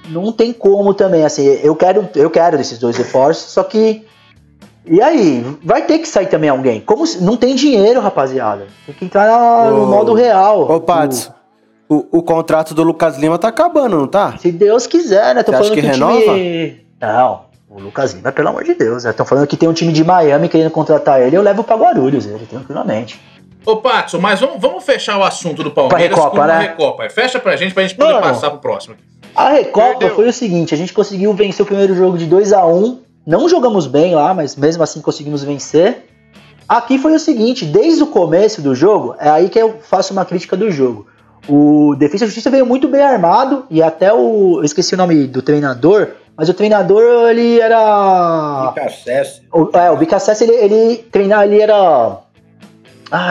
não tem como também, assim, eu quero, eu quero desses dois reforços, só que. E aí, vai ter que sair também alguém. Como se- não tem dinheiro, rapaziada. Tem que entrar na- no Ô, modo real. Ô, Patos, o, o contrato do Lucas Lima tá acabando, não tá? Se Deus quiser, né? Tô Você acha falando que que, o renova? time. Não, o Lucas Lima, pelo amor de Deus. Estão falando que tem um time de Miami querendo contratar ele, eu levo pra Guarulhos, ele, tranquilamente. Ô, Patson, mas vamos, vamos fechar o assunto do Palmeiras Recopa, com né? Recopa. Fecha pra gente, pra gente poder Mano. passar pro próximo. A Recopa Perdeu. foi o seguinte: a gente conseguiu vencer o primeiro jogo de 2 a 1 Não jogamos bem lá, mas mesmo assim conseguimos vencer. Aqui foi o seguinte: desde o começo do jogo, é aí que eu faço uma crítica do jogo. O Defesa e Justiça veio muito bem armado e até o. Eu esqueci o nome do treinador, mas o treinador ele era. Acesso. O, é, o Bicassés, ele, ele treinava, ele era.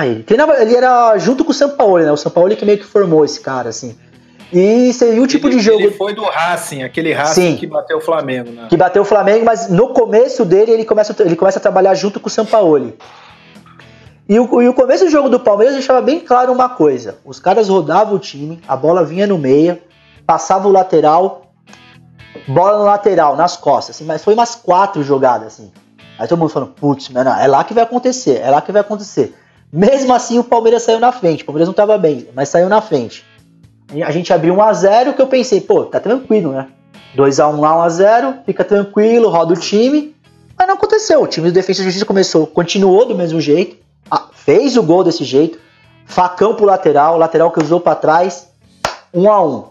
Ele treinava, ele era junto com o Sampaoli, né? O Sampaoli que meio que formou esse cara, assim. E seria o tipo ele, de jogo Ele foi do Racing, aquele Racing Sim. que bateu o Flamengo, né? que bateu o Flamengo, mas no começo dele ele começa, ele começa a trabalhar junto com o Sampaoli. E o, e o começo do jogo do Palmeiras deixava bem claro uma coisa: os caras rodavam o time, a bola vinha no meio, passava o lateral, bola no lateral, nas costas, assim, mas foi umas quatro jogadas assim. Aí todo mundo falando, putz, mano, é lá que vai acontecer, é lá que vai acontecer. Mesmo assim, o Palmeiras saiu na frente. O Palmeiras não tava bem, mas saiu na frente. A gente abriu 1x0, que eu pensei, pô, tá tranquilo, né? 2x1 lá, 1x0, fica tranquilo, roda o time. Mas não aconteceu. O time do Defesa e Justiça começou, continuou do mesmo jeito, ah, fez o gol desse jeito, facão pro lateral, lateral que usou pra trás, 1x1.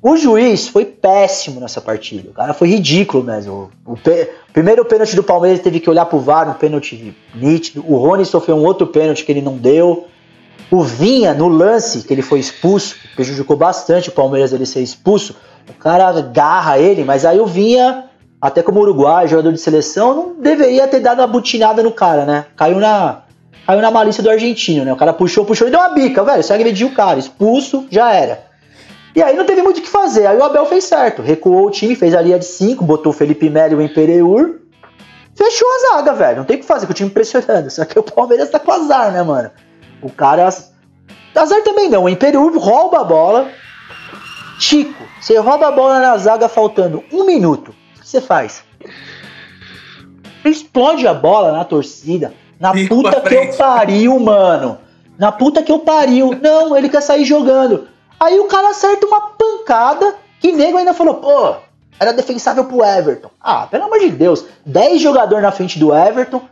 O juiz foi péssimo nessa partida. O cara foi ridículo mesmo. O, pe- primeiro pênalti do Palmeiras teve que olhar pro VAR, um pênalti nítido. O Rony sofreu um outro pênalti que ele não deu. O Vinha, no lance que ele foi expulso, prejudicou bastante o Palmeiras ele ser expulso. O cara agarra ele, mas aí o Vinha, até como uruguai, jogador de seleção, não deveria ter dado uma butinada no cara, né? Caiu na, caiu na malícia do argentino, né? O cara puxou, puxou e deu uma bica, velho. Você agrediu o cara, expulso, já era. E aí não teve muito o que fazer. Aí o Abel fez certo. Recuou o time, fez a linha de 5, botou o Felipe Melo e o. Fechou a zaga, velho. Não tem o que fazer com o time pressionando. Só que o Palmeiras tá com azar, né, mano? O cara. Azar também não. O Empereur rouba a bola. Chico, você rouba a bola na zaga faltando um minuto. O que você faz? Explode a bola na torcida. Na puta que eu pariu, mano. Na puta que eu pariu. Não, ele quer sair jogando. Aí o cara acerta uma pancada que nego ainda falou, pô, era defensável pro Everton. Ah, pelo amor de Deus. 10 jogadores na frente do Everton.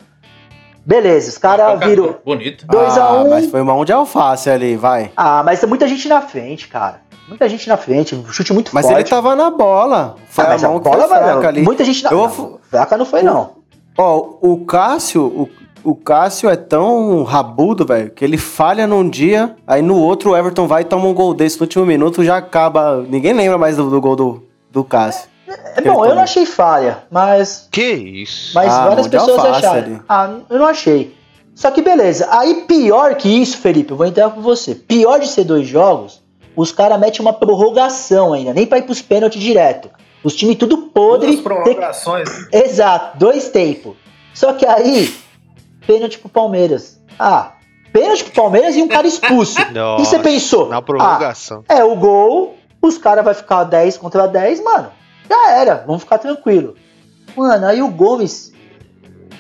Beleza, os caras viram Bonito. 2 a ah, 1 mas foi mão de alface ali, vai. Ah, mas tem muita gente na frente, cara. Muita gente na frente. Um chute muito Mas forte. ele tava na bola. Foi Ah, a mas a mão que bola foi vai fraca ali. Muita gente na Eu não, Fraca não foi, não. Ó, o Cássio, o, o Cássio é tão rabudo, velho, que ele falha num dia, aí no outro o Everton vai e toma um gol desse no último minuto, já acaba. Ninguém lembra mais do, do gol do, do Cássio. É bom, eu não achei falha, mas Que isso? Mas Ah, várias de pessoas alface acharam. ali. Ah, eu não achei. Só que beleza. Aí pior que isso, Felipe, eu vou entrar com você. Pior de ser dois jogos, os caras metem uma prorrogação ainda, nem pra ir pros pênaltis direto. Os times tudo podre. Duas tem- prorrogações. Exato, dois tempos. Só que aí, pênalti pro Palmeiras. Ah, pênalti pro Palmeiras e um cara expulso. O que você Nossa, pensou? Na prorrogação. Ah, é o gol, os caras vão ficar 10 contra 10, mano. Já era, vamos ficar tranquilo. Mano, aí o Gomes,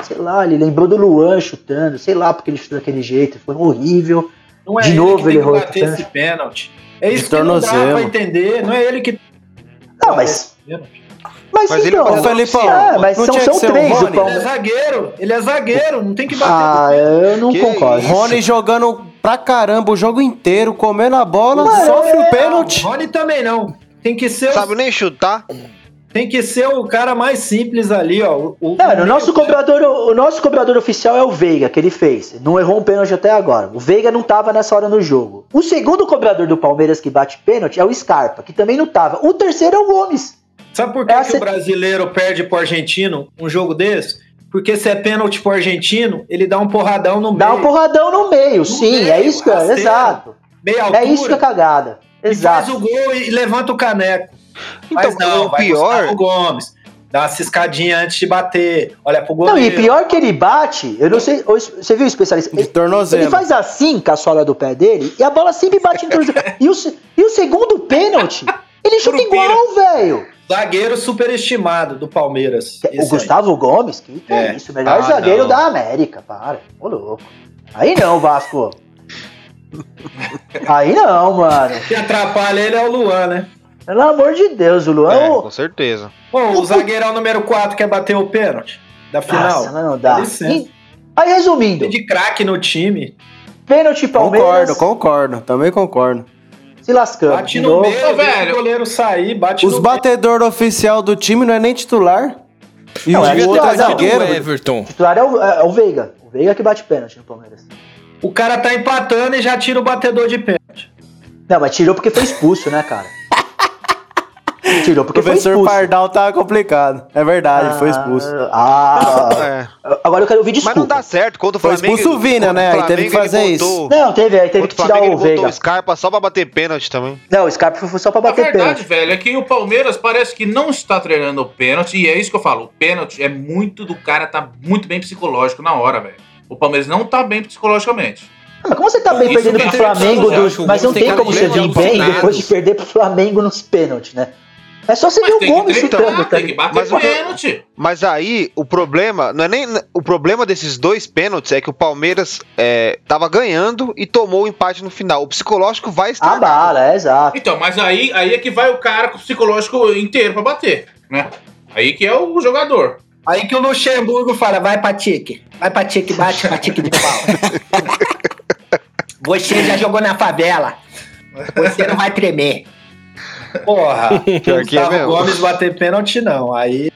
sei lá, ele lembrou do Luan chutando, sei lá porque ele chutou daquele jeito, foi horrível. Não é De ele novo ele que errou bater esse pênalti. É isso De que não dá pra entender. Não é ele que. Não, mas. Mas, Mas ele então, Ô, Felipão, ah, mas não são, tinha são o três o Rony? Ele é zagueiro. Ele é zagueiro. Não tem que bater. Ah, eu não Que concordo. isso? Rony jogando pra caramba o jogo inteiro, comendo a bola, Mano, sofre é- o pênalti. Rony também não. Tem que ser, o, Sabe nem chutar. Tem que ser o cara mais simples ali, ó. O, o- nosso cobrador, o nosso cobrador oficial é o Veiga, que ele fez. Não errou um pênalti até agora. O Veiga não tava nessa hora no jogo. O segundo cobrador do Palmeiras que bate pênalti é o Scarpa, que também não tava. O terceiro é o Gomes. Sabe por que, Essa- que o brasileiro perde pro argentino um jogo desse? Porque se é pênalti pro argentino, ele dá um porradão no Dá meio. um porradão no meio, sim, meio, é isso que é, exato. Meia altura. É isso que é cagada. e faz Exato. o gol e levanta o caneco. Então, Mas não, o vai pior. Gustavo Gomes. Dá uma ciscadinha antes de bater. Olha pro Não, goleiro. e pior que ele bate, eu não sei, você viu o especialista? De Ele, tornozelo. ele faz assim com a sola do pé dele e a bola sempre bate no tornozelo. E o, e o segundo pênalti, ele chuta igual, velho. Zagueiro superestimado do Palmeiras. O Esse aí. Gustavo Gomes, que, que é. É. isso, o melhor Ah, zagueiro não. da América, para. Ô louco. Aí não, Vasco. Aí não, mano. que atrapalha ele é o Luan, né? Pelo amor de Deus, o Luan. É, o- com certeza. Pô, o zagueirão número 4 quer bater o pênalti da final. Nossa, não dá. E- aí, resumindo, de craque no time. pênalti Palmeiras, Concordo, concordo, também concordo. se lascando. Bate no meio, Ô, velho. o goleiro sair, bate Os no batedor oficial do time não é nem titular. E Não, o é outro é zagueiro. O Everton. O titular é o, é o Veiga. O Veiga que bate pênalti no Palmeiras. O cara tá empatando e já tira o batedor de pênalti. Não, mas tirou porque foi expulso, né, cara? Tirou O porque foi professor expulso. Pardal tava complicado. É verdade, foi expulso. Ah, É. agora eu quero ouvir Mas desculpa. não dá certo. Contra o Foi Flamengo. expulso o Vina, né? Aí teve que fazer isso. Não, teve, aí teve que o tirar Flamengo, o botou Veiga. o Scarpa só pra bater pênalti também. Não, o Scarpa foi só pra A bater verdade, pênalti. velho, é que o Palmeiras parece que não está treinando o pênalti, e é isso que eu falo. O pênalti é muito do cara tá muito bem psicológico na hora, velho. O Palmeiras não tá bem psicologicamente. Mas como você tá bem Isso perdendo pro é Flamengo, dos-. O mas não tem tem como você vir bem depois de perder pro Flamengo nos pênaltis, né? É só você Mas ver o Gomes chutando, tá tem que bater Mas pênalti. Mas aí, o problema, não é nem. O problema desses dois pênaltis é que o Palmeiras é, tava ganhando e tomou o empate no final. O psicológico vai A estragar. bala, é exato. Então, mas aí, aí é que vai o cara com o psicológico inteiro pra bater, né? Aí que é o jogador. Aí que o Luxemburgo fala, vai pra Tique. Vai pra Tique, bate pra Tique de pau. Você já jogou na favela. Você não vai tremer. Porra. Pior que é Gustavo mesmo. Gomes bater pênalti, não. Aí.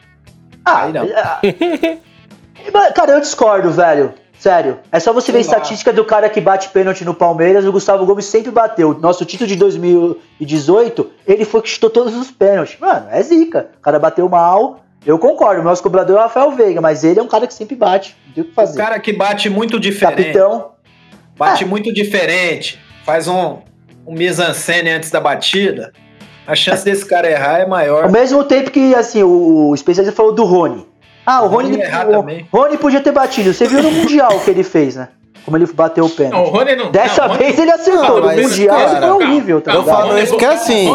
Ah, Aí não. ah. Mas, Cara, eu discordo, velho. Sério. É só você ver a lá. estatística do cara que bate pênalti no Palmeiras. O Gustavo Gomes sempre bateu. Nosso título de 2018, ele foi que chutou todos os pênaltis. Mano, é zica. O cara bateu mal. Eu concordo. O nosso cobrador é o Rafael Veiga, mas ele é um cara que sempre bate. Não tem o que O fazer. cara que bate muito diferente. Capitão. Bate muito diferente. Faz um, um mise-en-scène antes da batida. A chance desse cara errar é maior. Ao mesmo tempo que, assim, o, especialista falou do Rony. Ah, o O Rony, Rony o também. Rony podia ter batido. Você viu no Mundial o que ele fez, né? Como ele bateu o Não, o pênalti. Rony não. Dessa não, o Rony- vez ele acertou. Não, no mas, Mundial cara, foi horrível. Tá Eu falo isso que é assim.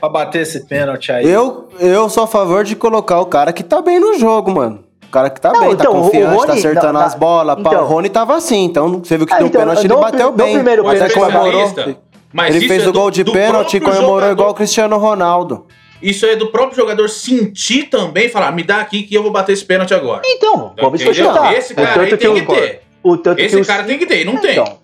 Pra bater esse pênalti aí. Eu, eu sou a favor de colocar o cara que tá bem no jogo, mano. O cara que tá Não, bem, então, tá confiante, Rony- tá acertando não, as não, bolas. pá, então. o Rony tava assim, então você viu que Ah, deu então, pênalti, ele bateu no bem. primeiro Até pênalti, comemorou. Mas Ele fez é o gol do- de do pênalti e comemorou jogador. igual o Cristiano Ronaldo. Isso é do próprio jogador sentir também, falar, me dá aqui que eu vou bater esse pênalti agora. Então, o Gomes foi Entendeu? chutar. Esse O cara aí tanto tem que que o- ter. O tanto que Esse os- cara tem que ter, e não tem. Então,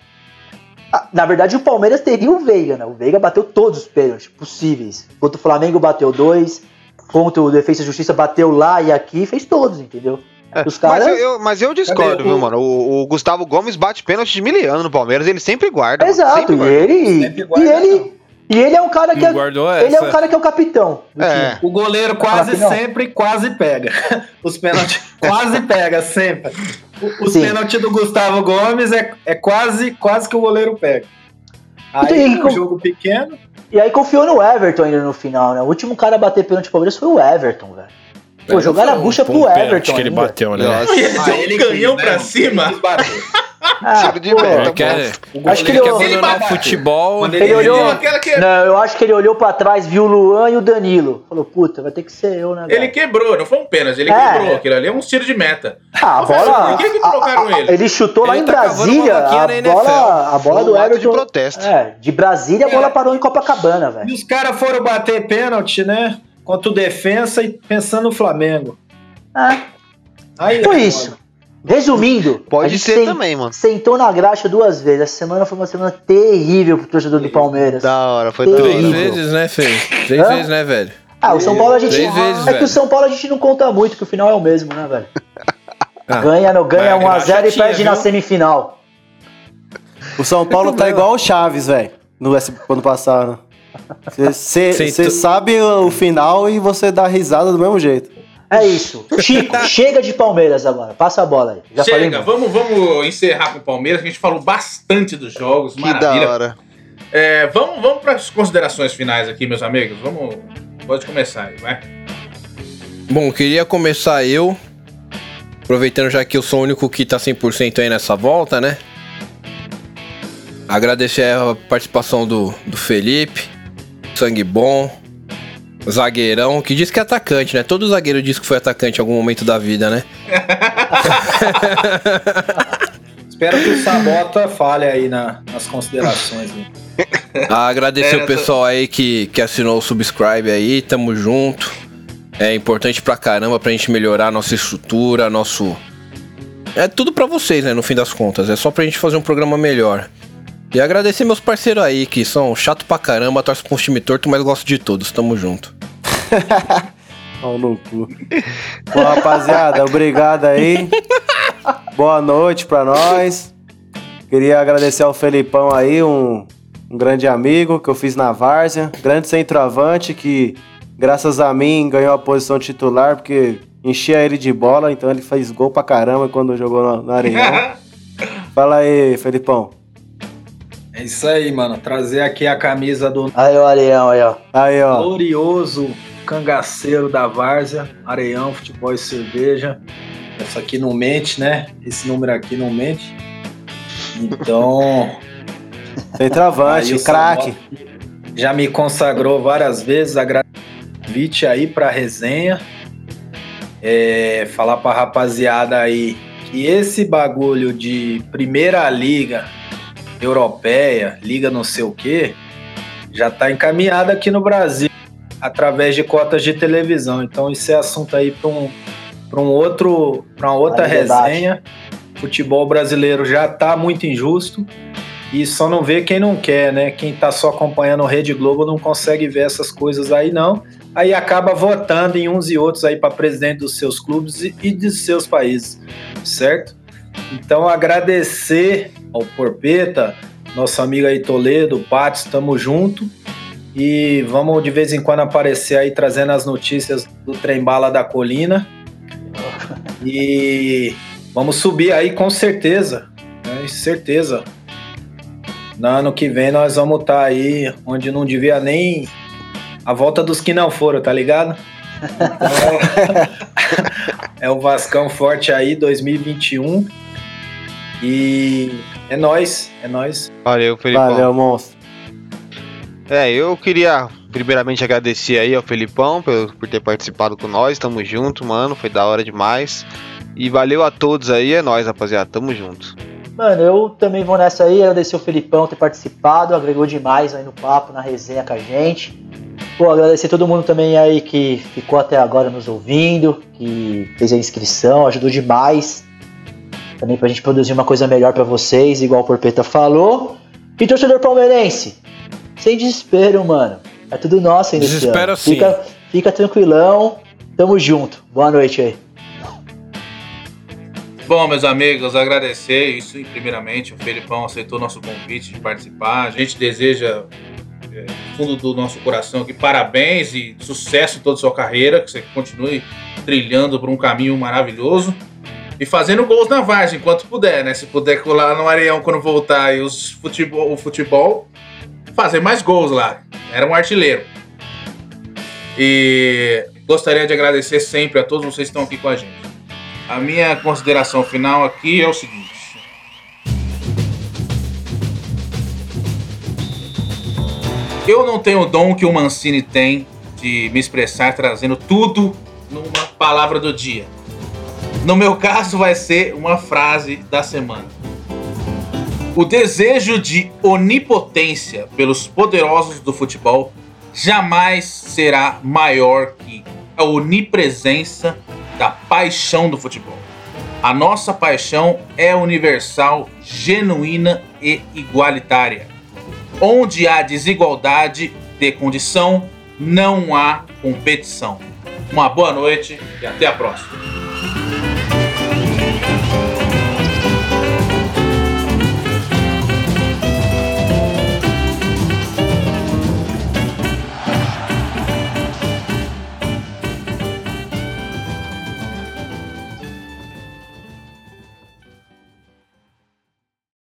ah, na verdade, o Palmeiras teria o Veiga, né? O Veiga bateu todos os pênaltis possíveis. Contra o Flamengo bateu dois. Contra o Defesa e Justiça bateu lá e aqui, fez todos, entendeu? Os caras. Mas, eu, mas eu discordo, viu, mano? O, o Gustavo Gomes bate pênalti de miliano no Palmeiras, ele sempre guarda. Exato, sempre e guarda. ele. Sempre E guarda, ele. E ele é um cara que Não é. Ele é um cara que é o capitão É. O goleiro quase não. sempre quase pega. Os pênaltis quase pega, sempre. Os pênaltis do Gustavo Gomes é, é quase, quase que o goleiro pega. Então, Aí, e um com- jogo pequeno, E aí confiou no Everton ainda no final, né? O último cara a bater pênalti pro Palmeiras foi o Everton, velho. Pô, É, jogaram a um- bucha pro um Everton. que ele ainda. bateu, né? Nossa. Ele um canhão pra cima. Ah, Tiro de meta, Ele quer, Acho que ele ele, quer abandonar futebol. Ele ele olhou. que- Não, eu acho que ele olhou pra trás, viu o Luan e o Danilo. Falou, puta, vai ter que ser eu, né? Ele velho? quebrou, não foi um pênalti, ele É. quebrou. Aquilo ali é um tiro de meta. Ah, a bola. por que que trocaram ele? Ele chutou lá Ele em tá Brasília. A bola, a bola do ato de Everton. protesto. É, de Brasília a bola parou em Copacabana, velho. E os caras foram bater pênalti, né? Contra o defensa e pensando no Flamengo. É, Aí, foi isso. Resumindo, Pode ser também, mano. Sentou na graxa duas vezes. Essa semana foi uma semana terrível pro torcedor do Palmeiras. Da hora, foi Três da Três vezes, né, Fê? Três Hã? vezes, né, velho? Ah, o São Paulo a gente. Três vezes, é que velho. o São Paulo a gente não conta muito, que o final é o mesmo, né, velho? Ah, ganha no, ganha mas a 1x0 e graxa tinha, perde na viu? semifinal. O São Paulo tá igual o Chaves, velho, no S- ano passado. Você sabe o final e você dá risada do mesmo jeito. É isso. Chico, chega de Palmeiras agora. Passa a bola aí. Já Chega, vamos, vamos encerrar com o Palmeiras, que a gente falou bastante dos jogos, Que maravilha. da hora. É, vamos vamos para as considerações finais aqui, meus amigos. Vamos, pode começar aí, vai. Bom, queria começar eu, aproveitando já que eu sou o único que tá 100% aí nessa volta, né? Agradecer a participação do, do Felipe, sangue bom, zagueirão, que diz que é atacante, né? Todo zagueiro diz que foi atacante em algum momento da vida, né? Espero que o Sabota fale aí na- nas considerações. né? Agradecer É, o pessoal aí que, que assinou o subscribe aí, tamo junto. É importante pra caramba pra gente melhorar a nossa estrutura, nosso. É tudo pra vocês, né? No fim das contas. É só pra gente fazer um programa melhor. E agradecer meus parceiros aí, que são chato pra caramba, torcem com os time torto, mas gosto de todos. Tamo junto. Pau no cu. Bom, rapaziada, obrigado aí. Boa noite pra nós. Queria agradecer ao Felipão aí, um, um grande amigo que eu fiz na Várzea. Grande centroavante que, graças a mim, ganhou a posição titular, porque enchia ele de bola, então ele fez gol pra caramba quando jogou no, no Areião. Fala aí, Felipão. É isso aí, mano. Trazer aqui a camisa do Aí o Areão aí, ó. Aí, ó. glorioso cangaceiro da Várzea, Areião, Futebol e Cerveja. Essa aqui não mente, né? Esse número aqui não mente. Então, Centroavante, o craque. Já me consagrou várias vezes. Agradeço o convite aí pra resenha. É, falar pra rapaziada aí que esse bagulho de primeira liga europeia, liga não sei o que, já tá encaminhado aqui no Brasil através de cotas de televisão. Então isso é assunto aí para um, pra um outro, para uma outra debate. resenha. Futebol brasileiro já tá muito injusto e só não vê quem não quer, né? Quem tá só acompanhando Rede Globo não consegue ver essas coisas aí não. Aí acaba votando em uns e outros aí para presidente dos seus clubes e, e dos seus países, certo? Então agradecer ao Porpeta, nosso amigo aí Toledo, Patos, tamo junto. E vamos de vez em quando aparecer aí trazendo as notícias do trem bala da colina. E vamos subir aí com certeza, né? certeza. No ano que vem nós vamos estar aí onde não devia nem a volta dos que não foram, tá ligado? Então, é o Vascão forte aí 2021 e é nós, é nós. Valeu, Felipão. Valeu, monstro. É, eu queria primeiramente agradecer aí ao Felipão por, por ter participado com nós. Tamo junto, mano. Foi da hora demais. E valeu a todos aí. É nóis, rapaziada. Tamo junto. Mano, eu também vou nessa aí, agradecer o Felipão ter participado, agregou demais aí no papo, na resenha com a gente. Pô, agradecer todo mundo também aí que ficou até agora nos ouvindo, que fez a inscrição, ajudou demais. Também pra gente produzir uma coisa melhor pra vocês, igual o Porpeta falou. E torcedor palmeirense, sem desespero, mano. É tudo nosso ainda ano. sim. Fica, fica tranquilão, tamo junto. Boa noite aí. Bom, meus amigos, agradecer isso primeiramente. O Felipão aceitou nosso convite de participar. A gente deseja, é, do fundo do nosso coração aqui, parabéns e sucesso em toda a sua carreira. Que você continue trilhando por um caminho maravilhoso. E fazendo gols na vargem, enquanto puder, né? Se puder colar no areião quando voltar e os futebol, o futebol, fazer mais gols lá. Era um artilheiro. E gostaria de agradecer sempre a todos vocês que estão aqui com a gente. A minha consideração final aqui é o seguinte. Eu não tenho o dom que o Mancini tem de me expressar trazendo tudo numa palavra do dia no meu caso, vai ser uma frase da semana. O desejo de onipotência pelos poderosos do futebol jamais será maior que a onipresença da paixão do futebol. A nossa paixão é universal, genuína e igualitária. Onde há desigualdade de condição, não há competição. Uma boa noite e até a próxima.